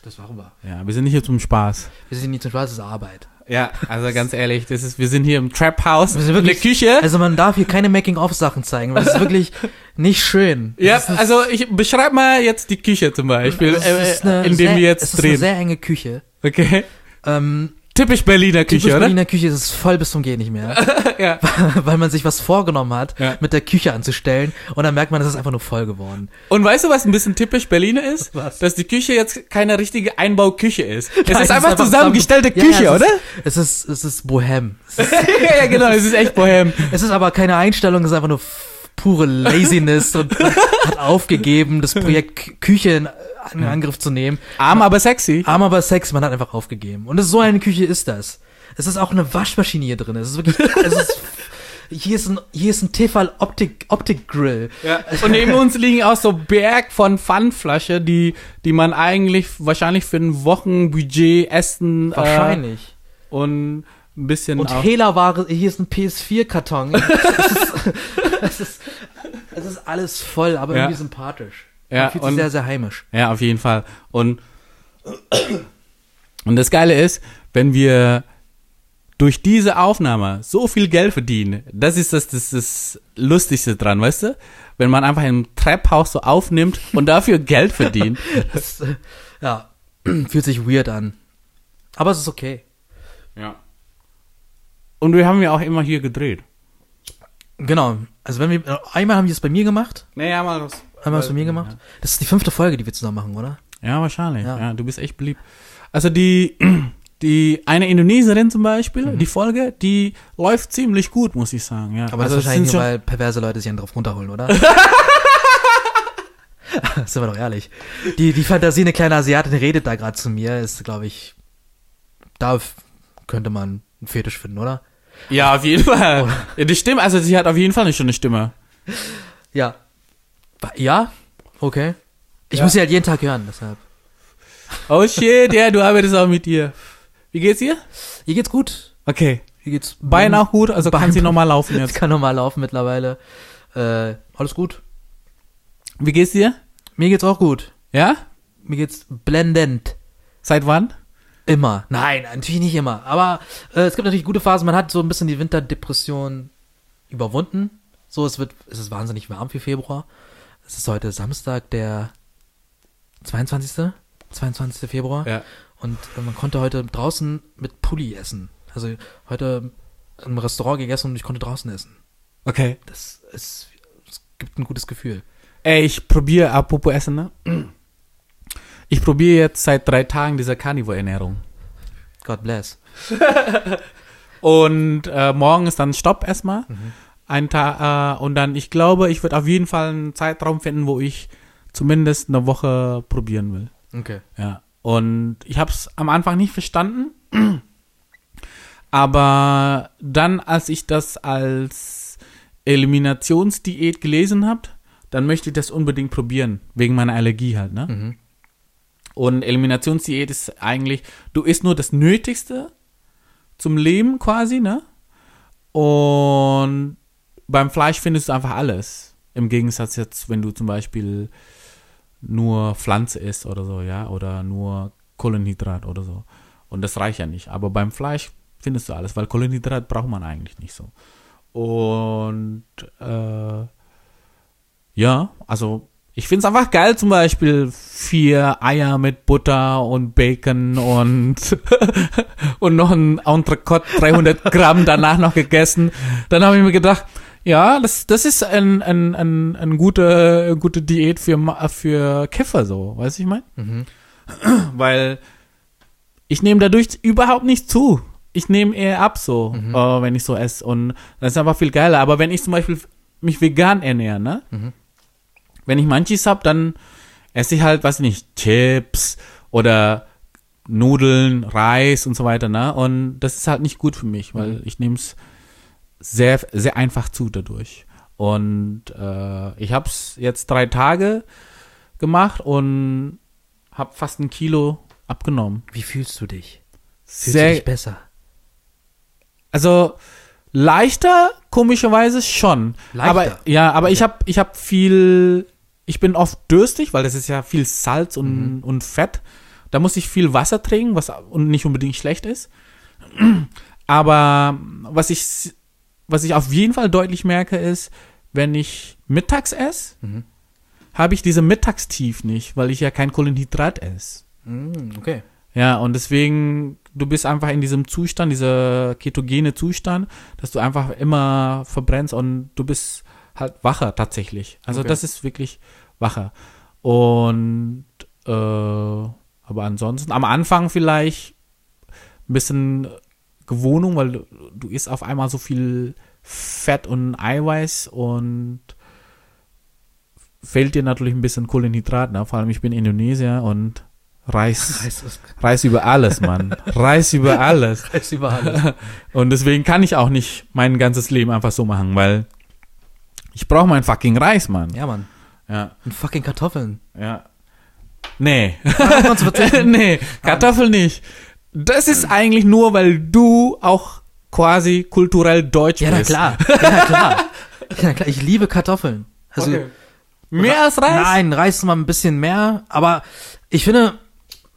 Speaker 3: Das machen wir.
Speaker 2: Ja, wir sind nicht hier zum Spaß.
Speaker 3: Wir sind nicht zum Spaß, das ist Arbeit.
Speaker 2: Ja, also ganz ehrlich, das ist, wir sind hier im Trap House,
Speaker 3: Wir sind
Speaker 2: in der
Speaker 3: wirklich-
Speaker 2: Küche.
Speaker 3: Also man darf hier keine Making-of-Sachen zeigen, weil das ist *laughs* wirklich nicht schön.
Speaker 2: ja,
Speaker 3: Das ist,
Speaker 2: also ich beschreib mal jetzt die Küche zum Beispiel,
Speaker 3: es ist
Speaker 2: äh,
Speaker 3: eine
Speaker 2: in dem
Speaker 3: sehr,
Speaker 2: wir jetzt
Speaker 3: es ist eine
Speaker 2: drehen.
Speaker 3: sehr enge Küche.
Speaker 2: Okay.
Speaker 3: Ähm,
Speaker 2: typisch Berliner Küche,
Speaker 3: Typisch
Speaker 2: oder?
Speaker 3: Berliner Küche ist es voll bis zum Gehen nicht mehr. *laughs*
Speaker 2: Ja. *laughs*
Speaker 3: Weil man sich was vorgenommen hat,
Speaker 2: Ja.
Speaker 3: mit der Küche anzustellen und dann merkt man, es ist einfach nur voll geworden.
Speaker 2: Und weißt du, was ein bisschen typisch Berliner ist?
Speaker 3: Was?
Speaker 2: Dass die Küche jetzt keine richtige Einbauküche ist. *laughs* Es
Speaker 3: Nein,
Speaker 2: ist einfach zusammengestellte
Speaker 3: Ja,
Speaker 2: Küche,
Speaker 3: ja, es
Speaker 2: oder?
Speaker 3: Ist, es ist, es ist Bohem. Es ist,
Speaker 2: ja, genau, es ist echt bohem.
Speaker 3: es ist aber keine Einstellung, es ist einfach nur pure Laziness und hat aufgegeben, das Projekt Kü- Küche in, in Angriff zu nehmen.
Speaker 2: Arm, aber sexy.
Speaker 3: Arm aber Sex, man hat einfach aufgegeben. Und so eine Küche ist das. Es ist auch eine Waschmaschine hier drin. Es ist wirklich, *laughs* es ist, hier ist ein, hier ist ein Tefal Optik, Optik Grill.
Speaker 2: Ja. *laughs* Und neben uns liegen auch so Berg von Pfandflasche, die, die man eigentlich wahrscheinlich für ein Wochenbudget essen
Speaker 3: Wahrscheinlich.
Speaker 2: Äh, und ein bisschen
Speaker 3: Und
Speaker 2: auch.
Speaker 3: Hehlerware, hier ist ein PS4-Karton. *laughs* es, ist, es, ist, es ist alles voll, aber
Speaker 2: Ja.
Speaker 3: irgendwie sympathisch.
Speaker 2: Ja,
Speaker 3: Man fühlt sich sehr, sehr heimisch.
Speaker 2: Ja, auf jeden Fall. Und, und das Geile ist, wenn wir durch diese Aufnahme so viel Geld verdienen, das ist das, das, das Lustigste dran, weißt du? Wenn man einfach im Trap-Haus so aufnimmt und dafür Geld verdient. *laughs*
Speaker 3: Das, äh, ja, fühlt sich weird an. Aber es ist okay.
Speaker 2: Ja. Und wir haben ja auch immer hier gedreht.
Speaker 3: Genau. Also wenn wir, einmal haben die es bei mir gemacht,
Speaker 2: Naja, mal was.
Speaker 3: Einmal hast du mir gemacht. Das ist die fünfte Folge, die wir zusammen machen, oder?
Speaker 2: Ja, wahrscheinlich.
Speaker 3: Ja.
Speaker 2: Ja. du bist echt beliebt. Also die, *clears throat* die eine Indonesierin zum Beispiel, die Folge, die läuft ziemlich gut, muss ich sagen. Ja.
Speaker 3: Aber
Speaker 2: also
Speaker 3: das ist
Speaker 2: es
Speaker 3: wahrscheinlich nur,
Speaker 2: schon-
Speaker 3: weil perverse Leute sich einen drauf runterholen, oder? *laughs* *laughs* Sind wir doch ehrlich. Die, die Fantasie, eine kleine Asiatin redet da gerade zu mir, ist, glaube ich, da könnte man einen Fetisch finden, oder?
Speaker 2: Ja, auf jeden Fall. Ja, die Stimme, also sie hat auf jeden Fall eine schöne Stimme.
Speaker 3: Ja. Ja? Okay. Ich
Speaker 2: Ja.
Speaker 3: muss sie halt jeden Tag hören, deshalb.
Speaker 2: Oh shit, ja, du arbeitest auch mit ihr. Wie geht's ihr?
Speaker 3: Ihr geht's gut.
Speaker 2: Okay.
Speaker 3: Ihr geht's
Speaker 2: Bein auch gut, also kann
Speaker 3: Bein-
Speaker 2: sie nochmal laufen *laughs*
Speaker 3: Ich
Speaker 2: jetzt.
Speaker 3: kann normal laufen mittlerweile. Äh, alles gut.
Speaker 2: Wie geht's dir?
Speaker 3: Mir geht's auch gut.
Speaker 2: Ja?
Speaker 3: Mir geht's blendend.
Speaker 2: Seit wann?
Speaker 3: Immer. Nein, natürlich nicht immer. Aber äh, es gibt natürlich gute Phasen. Man hat so ein bisschen die Winterdepression überwunden. So, es wird, es ist wahnsinnig warm für Februar. Es ist heute Samstag, der 22. 22. Februar.
Speaker 2: Ja.
Speaker 3: Und äh, man konnte heute draußen mit Pulli essen. Also heute im Restaurant gegessen und ich konnte draußen essen.
Speaker 2: Okay.
Speaker 3: Das ist, es gibt ein gutes Gefühl.
Speaker 2: Ey, ich probiere, apropos Essen, ne? Ich probiere jetzt seit drei Tagen diese Carnivore-Ernährung.
Speaker 3: God bless. *laughs*
Speaker 2: Und äh, morgen ist dann Stopp erstmal. Ein Tag, äh, und dann, ich glaube, ich würde auf jeden Fall einen Zeitraum finden, wo ich zumindest eine Woche probieren will.
Speaker 3: Okay.
Speaker 2: Ja. Und ich habe es am Anfang nicht verstanden. *clears throat* Aber dann, als ich das als Eliminationsdiät gelesen habe, dann möchte ich das unbedingt probieren. Wegen meiner Allergie halt, ne?
Speaker 3: Mhm.
Speaker 2: Und Eliminationsdiät ist eigentlich, du isst nur das Nötigste zum Leben quasi, ne? Und beim Fleisch findest du einfach alles. Im Gegensatz jetzt, wenn du zum Beispiel nur Pflanze isst oder so, ja, oder nur Kohlenhydrat oder so. Und das reicht ja nicht. Aber beim Fleisch findest du alles, weil Kohlenhydrat braucht man eigentlich nicht so. Und äh, ja, also ich find's einfach geil, zum Beispiel vier Eier mit Butter und Bacon und, *laughs* und noch ein Entrecote, 300 Gramm danach noch gegessen. Dann habe ich mir gedacht, ja, das, das ist ein, ein, ein, ein gute, gute Diät für, für Kiffer so, weißt du, ich mein?
Speaker 3: Mhm. *clears throat*
Speaker 2: Weil ich nehme dadurch überhaupt nicht zu. Ich nehme eher ab so,
Speaker 3: Mhm.
Speaker 2: äh, wenn ich so esse. Und das ist einfach viel geiler. Aber wenn ich zum Beispiel mich vegan ernähre, ne?
Speaker 3: Mhm.
Speaker 2: Wenn ich Munchies hab, dann esse ich halt, weiß ich nicht, Chips oder Nudeln, Reis und so weiter, ne? Und das ist halt nicht gut für mich, weil
Speaker 3: Mhm.
Speaker 2: ich nehme es sehr, sehr einfach zu dadurch. Und äh, ich habe es jetzt drei Tage gemacht und habe fast ein Kilo abgenommen.
Speaker 3: Wie fühlst du dich? Fühlst du
Speaker 2: Sehr,
Speaker 3: dich besser?
Speaker 2: also leichter, komischerweise schon.
Speaker 3: Leichter?
Speaker 2: Aber ja, aber ich habe ich habe viel ich bin oft dürstig, weil das ist ja viel Salz und,
Speaker 3: Mhm.
Speaker 2: und Fett. Da muss ich viel Wasser trinken, was und nicht unbedingt schlecht ist. *clears throat* Aber was ich was ich auf jeden Fall deutlich merke ist, wenn ich mittags esse,
Speaker 3: Mhm.
Speaker 2: habe ich diese Mittagstief nicht, weil ich ja kein Kohlenhydrat esse.
Speaker 3: Mm, okay.
Speaker 2: Ja, und deswegen, du bist einfach in diesem Zustand, dieser ketogene Zustand, dass du einfach immer verbrennst und du bist halt wacher tatsächlich. Also
Speaker 3: Okay.
Speaker 2: das ist wirklich wacher. Und äh, aber ansonsten, am Anfang vielleicht ein bisschen Gewohnung, weil du, du isst auf einmal so viel Fett und Eiweiß und fehlt dir natürlich ein bisschen Kohlenhydrat, ne? vor allem ich bin Indonesier und Reis, *laughs*
Speaker 3: Reis
Speaker 2: Reis über alles, Mann. Reis über alles. *laughs*
Speaker 3: Reis über alles. *laughs*
Speaker 2: Und deswegen kann ich auch nicht mein ganzes Leben einfach so machen, weil ich brauche meinen fucking Reis, Mann.
Speaker 3: Ja, Mann.
Speaker 2: Ja,
Speaker 3: Und fucking Kartoffeln.
Speaker 2: ja. Nee.
Speaker 3: Verzichten.
Speaker 2: nee, Kartoffel nicht. Das ist eigentlich nur, weil du auch quasi kulturell deutsch
Speaker 3: Ja, na
Speaker 2: bist.
Speaker 3: klar. *laughs* Ja, na klar. Ja, na klar. Ich liebe Kartoffeln. Also,
Speaker 2: Okay. Mehr als Reis?
Speaker 3: Nein, Reis ist mal ein bisschen mehr, aber ich finde,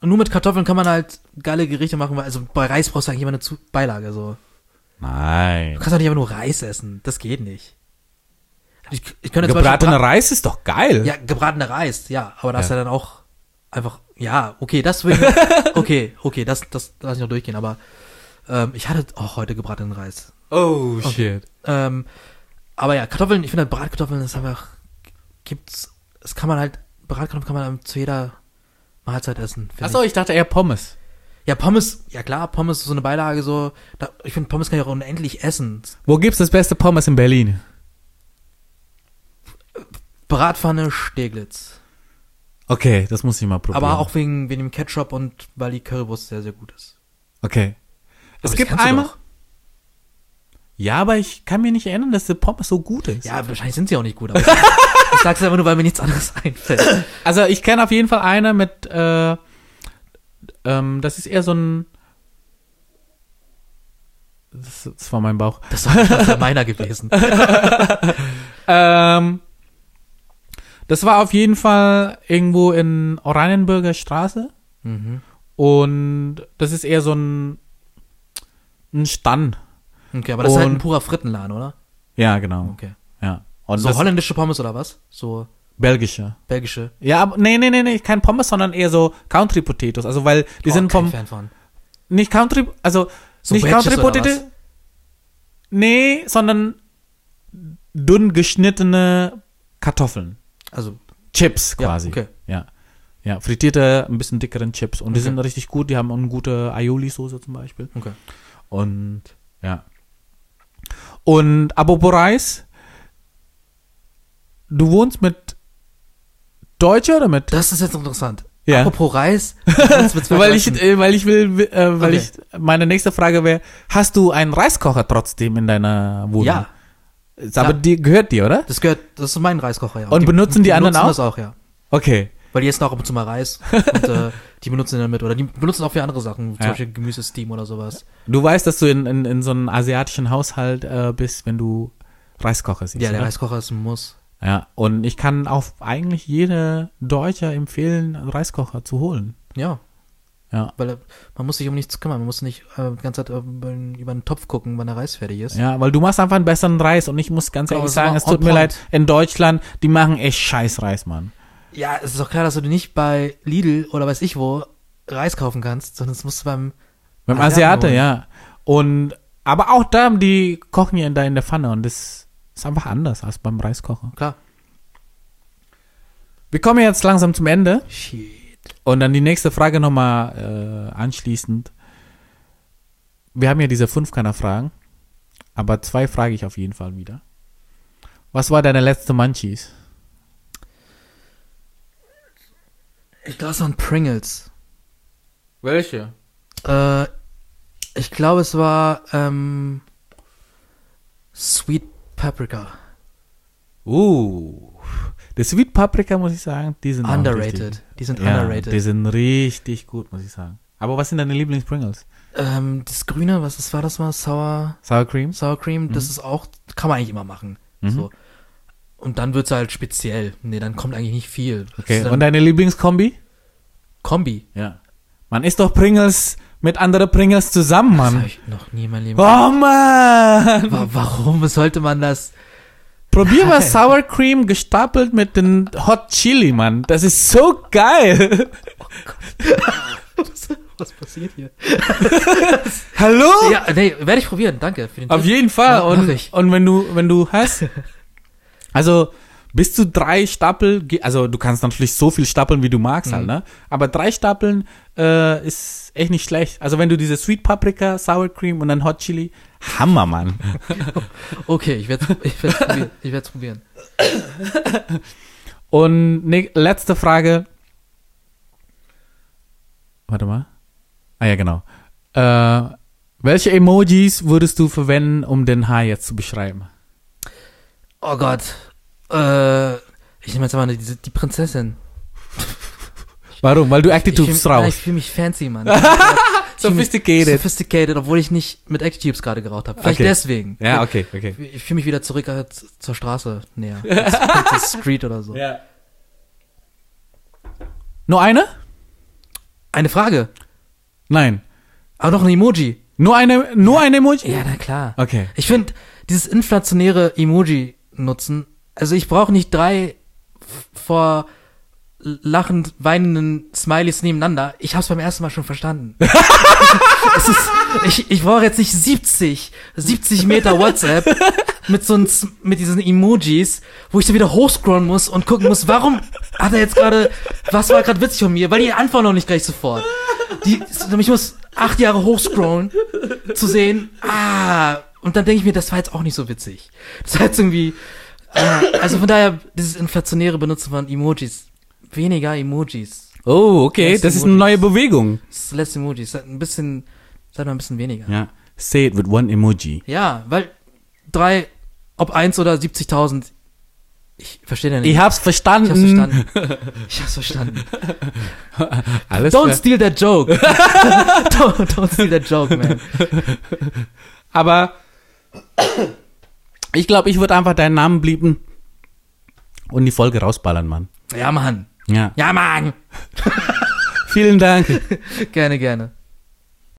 Speaker 3: nur mit Kartoffeln kann man halt geile Gerichte machen, weil also bei Reis brauchst du eigentlich immer eine Zu Beilage so.
Speaker 2: Nein.
Speaker 3: Du kannst doch nicht einfach nur Reis essen. Das geht nicht. Ich, ich könnte
Speaker 2: Gebratener Reis ist doch geil.
Speaker 3: Ja, gebratener Reis, ja, aber das ist
Speaker 2: Ja.
Speaker 3: ja dann auch einfach, ja, okay, das will ich, *laughs* okay, okay, das, das lass ich noch durchgehen, aber ähm, ich hatte auch heute gebratenen Reis.
Speaker 2: Oh, shit.
Speaker 3: Ähm, aber ja, Kartoffeln, ich finde Bratkartoffeln ist einfach, gibt's, das kann man halt, Bratkartoffeln kann man zu jeder Mahlzeit essen.
Speaker 2: Achso,
Speaker 3: ich.
Speaker 2: ich dachte eher Pommes.
Speaker 3: Ja, Pommes, ja klar, Pommes ist so eine Beilage so, da, ich finde Pommes kann ich auch unendlich essen.
Speaker 2: Wo gibt's das beste Pommes in Berlin?
Speaker 3: Bratpfanne Steglitz.
Speaker 2: Okay, das muss ich mal probieren.
Speaker 3: Aber auch wegen, wegen dem Ketchup und weil die Currywurst sehr, sehr gut ist.
Speaker 2: Okay. Es gibt einmal. Ja, aber ich kann mir nicht erinnern, dass die Pommes so gut ist.
Speaker 3: Ja, wahrscheinlich sind sie auch nicht gut, aber ich, *laughs* ich sag's einfach nur, weil mir nichts anderes *laughs* einfällt.
Speaker 2: Also ich kenne auf jeden Fall eine mit, äh, ähm, das ist eher so ein. Das, das war mein Bauch.
Speaker 3: Das das meiner gewesen. *laughs*
Speaker 2: Ähm, das war auf jeden Fall irgendwo in Oranienburger Straße
Speaker 3: Mhm.
Speaker 2: und das ist eher so ein, ein Stand.
Speaker 3: Okay, aber das ist halt ein
Speaker 2: Und-
Speaker 3: purer Frittenladen, oder?
Speaker 2: Ja, genau.
Speaker 3: Okay.
Speaker 2: Ja. Und
Speaker 3: so holländische Pommes oder was? So
Speaker 2: belgische.
Speaker 3: belgische?
Speaker 2: Ja, aber nee, nee, nee, nee, kein Pommes, sondern eher so Country Potatoes. Also weil die
Speaker 3: Oh,
Speaker 2: sind vom
Speaker 3: Fan von.
Speaker 2: nicht Country, also
Speaker 3: So
Speaker 2: nicht
Speaker 3: Wedges
Speaker 2: Country
Speaker 3: oder
Speaker 2: Potato.
Speaker 3: was?
Speaker 2: Nee, sondern dünn geschnittene Kartoffeln.
Speaker 3: Also,
Speaker 2: Chips
Speaker 3: Ja,
Speaker 2: quasi.
Speaker 3: okay.
Speaker 2: Ja. Ja, frittierte, ein bisschen dickeren Chips. Und die
Speaker 3: Okay.
Speaker 2: sind richtig gut. Die haben auch eine gute Aioli-Soße zum Beispiel.
Speaker 3: okay.
Speaker 2: Und ja. Und apropos Reis, du wohnst mit Deutscher oder mit?
Speaker 3: Das ist jetzt interessant.
Speaker 2: Ja.
Speaker 3: Apropos Reis. *laughs*
Speaker 2: weil ich, äh, weil ich will, äh, weil
Speaker 3: Okay.
Speaker 2: ich, meine nächste Frage wäre, hast du einen Reiskocher trotzdem in deiner Wohnung?
Speaker 3: ja,
Speaker 2: Aber
Speaker 3: klar.
Speaker 2: die gehört dir, oder?
Speaker 3: das gehört, das ist mein Reiskocher, ja.
Speaker 2: Und benutzen die anderen
Speaker 3: benutzen
Speaker 2: auch?
Speaker 3: das auch, ja.
Speaker 2: Okay.
Speaker 3: Weil die essen auch ab und zu mal Reis und äh, *laughs* die benutzen den dann mit. Oder die benutzen auch für andere Sachen, zum
Speaker 2: Ja.
Speaker 3: Beispiel Gemüsesteam oder sowas.
Speaker 2: Du weißt, dass du in, in, in so einem asiatischen Haushalt äh, bist, wenn du Reiskocher siehst.
Speaker 3: Ja, der
Speaker 2: oder?
Speaker 3: Reiskocher ist ein Muss.
Speaker 2: Ja, und ich kann auch eigentlich jede Deutscher empfehlen, einen Reiskocher zu holen.
Speaker 3: Ja.
Speaker 2: Ja.
Speaker 3: Weil äh, man muss sich um nichts kümmern. Man muss nicht äh, die ganze Zeit äh, über, den- über den Topf gucken, wann der Reis fertig ist.
Speaker 2: Ja, weil du machst einfach einen besseren Reis und ich muss ganz
Speaker 3: Genau,
Speaker 2: ehrlich sagen, es tut mir leid, in Deutschland, die machen echt scheiß Reis, Mann.
Speaker 3: Ja, es ist doch klar, dass du nicht bei Lidl oder weiß ich wo Reis kaufen kannst, sondern das musst du beim
Speaker 2: Beim
Speaker 3: Asiaten
Speaker 2: Asiate,
Speaker 3: holen.
Speaker 2: ja. Und, aber auch da, die kochen ja da in der Pfanne und das ist einfach anders als beim Reiskocher.
Speaker 3: Klar.
Speaker 2: Wir kommen jetzt langsam zum Ende
Speaker 3: Shit.
Speaker 2: und dann die nächste Frage nochmal äh, anschließend. Wir haben ja diese fünf Fragen, aber zwei frage ich auf jeden Fall wieder. Was war deine letzte Munchies?
Speaker 3: Ich glaube, es waren Pringles.
Speaker 2: Welche?
Speaker 3: Äh, ich glaube, es war ähm, Sweet Paprika.
Speaker 2: Uh, die Sweet Paprika, muss ich sagen, die sind
Speaker 3: Underrated.
Speaker 2: Richtig,
Speaker 3: Die sind
Speaker 2: ja,
Speaker 3: underrated.
Speaker 2: die sind richtig gut, muss ich sagen. Aber was sind deine Lieblings-Pringles?
Speaker 3: ähm, das Grüne, was das war das mal? Sour,
Speaker 2: Sour Cream?
Speaker 3: Sour Cream, das ist auch, kann man eigentlich immer machen.
Speaker 2: Mhm.
Speaker 3: So. Und dann wird's halt speziell. Nee, dann kommt eigentlich nicht viel. Das
Speaker 2: Okay,
Speaker 3: ist
Speaker 2: und deine Lieblingskombi?
Speaker 3: Kombi.
Speaker 2: Ja. Man isst doch Pringles mit anderen Pringles zusammen,
Speaker 3: Das habe
Speaker 2: Mann.
Speaker 3: ich noch nie in meinem Leben.
Speaker 2: Oh, Mann!
Speaker 3: Wa- Warum sollte man das?
Speaker 2: Probier mal *laughs* Sour Cream gestapelt mit den Hot Chili, Mann. Das ist so geil. *laughs*
Speaker 3: Was passiert hier?
Speaker 2: Hallo?
Speaker 3: Ja, nee, werde ich probieren. Danke für den
Speaker 2: Auf
Speaker 3: Tipp.
Speaker 2: jeden Fall.
Speaker 3: Ja,
Speaker 2: und, und wenn du, wenn du hast, *laughs* also bis zu drei Stapel, also du kannst natürlich so viel stapeln, wie du magst
Speaker 3: Mhm.
Speaker 2: halt, ne? Aber drei Stapeln äh, ist echt nicht schlecht. Also wenn du diese Sweet Paprika, Sour Cream und dann Hot Chili, Hammer, Mann. *laughs*
Speaker 3: Okay, ich werde ich werd's probieren. Ich werde probieren. *coughs*
Speaker 2: Und ne, letzte Frage. Warte mal. Ah ja, genau. Äh, welche Emojis würdest du verwenden, um den Hai jetzt zu beschreiben?
Speaker 3: Oh Gott. Äh, ich nehme jetzt mal diese, die Prinzessin.
Speaker 2: Warum? Weil du
Speaker 3: fühl- ja, Ich fühle mich fancy, Mann. *laughs*
Speaker 2: Sophisticated.
Speaker 3: Sophisticated, obwohl ich nicht mit Active obwohl geraucht habe. Vielleicht
Speaker 2: Okay.
Speaker 3: deswegen.
Speaker 2: Ja, okay, okay.
Speaker 3: Ich fühle mich wieder zurück äh, zur Straße näher. *laughs* Zur Street oder so.
Speaker 2: Ja. Nur eine?
Speaker 3: Eine Frage.
Speaker 2: Nein.
Speaker 3: Aber noch ein Emoji.
Speaker 2: Nur eine, nur ein Emoji?
Speaker 3: Ja, na klar.
Speaker 2: Okay.
Speaker 3: Ich finde, dieses inflationäre Emoji nutzen, also ich brauche nicht drei vor lachend weinenden Smileys nebeneinander. Ich habe es beim ersten Mal schon verstanden. *laughs* ist, ich ich brauche jetzt nicht 70, 70 Meter WhatsApp mit so ein, mit diesen Emojis, wo ich so wieder hochscrollen muss und gucken muss, warum hat er jetzt gerade, was war gerade witzig von mir, weil die antworten noch nicht gleich sofort. Die, ich muss acht Jahre hochscrollen, zu sehen, ah, und dann denke ich mir, das war jetzt auch nicht so witzig. Das war jetzt irgendwie, ah, also von daher, dieses inflationäre Benutzen von Emojis, weniger Emojis,
Speaker 2: Oh, okay.
Speaker 3: Less
Speaker 2: Das ist eine
Speaker 3: Emojis.
Speaker 2: neue Bewegung.
Speaker 3: less Emojis, seid ein bisschen, seid mal ein bisschen weniger.
Speaker 2: Ja. Say it with one emoji.
Speaker 3: Ja, weil drei, ob eins oder 70.000, ich verstehe ja nicht.
Speaker 2: Ich hab's
Speaker 3: Ich
Speaker 2: verstanden.
Speaker 3: hab's verstanden. Ich hab's verstanden. *laughs*
Speaker 2: Alles
Speaker 3: Don't steal that joke. *laughs* don't, don't steal that joke, man.
Speaker 2: Aber ich glaube, ich würde einfach deinen Namen blieben und die Folge rausballern, Mann.
Speaker 3: Ja, Mann.
Speaker 2: Ja.
Speaker 3: Ja, Mann.
Speaker 2: Vielen Dank. *laughs*
Speaker 3: Gerne, gerne.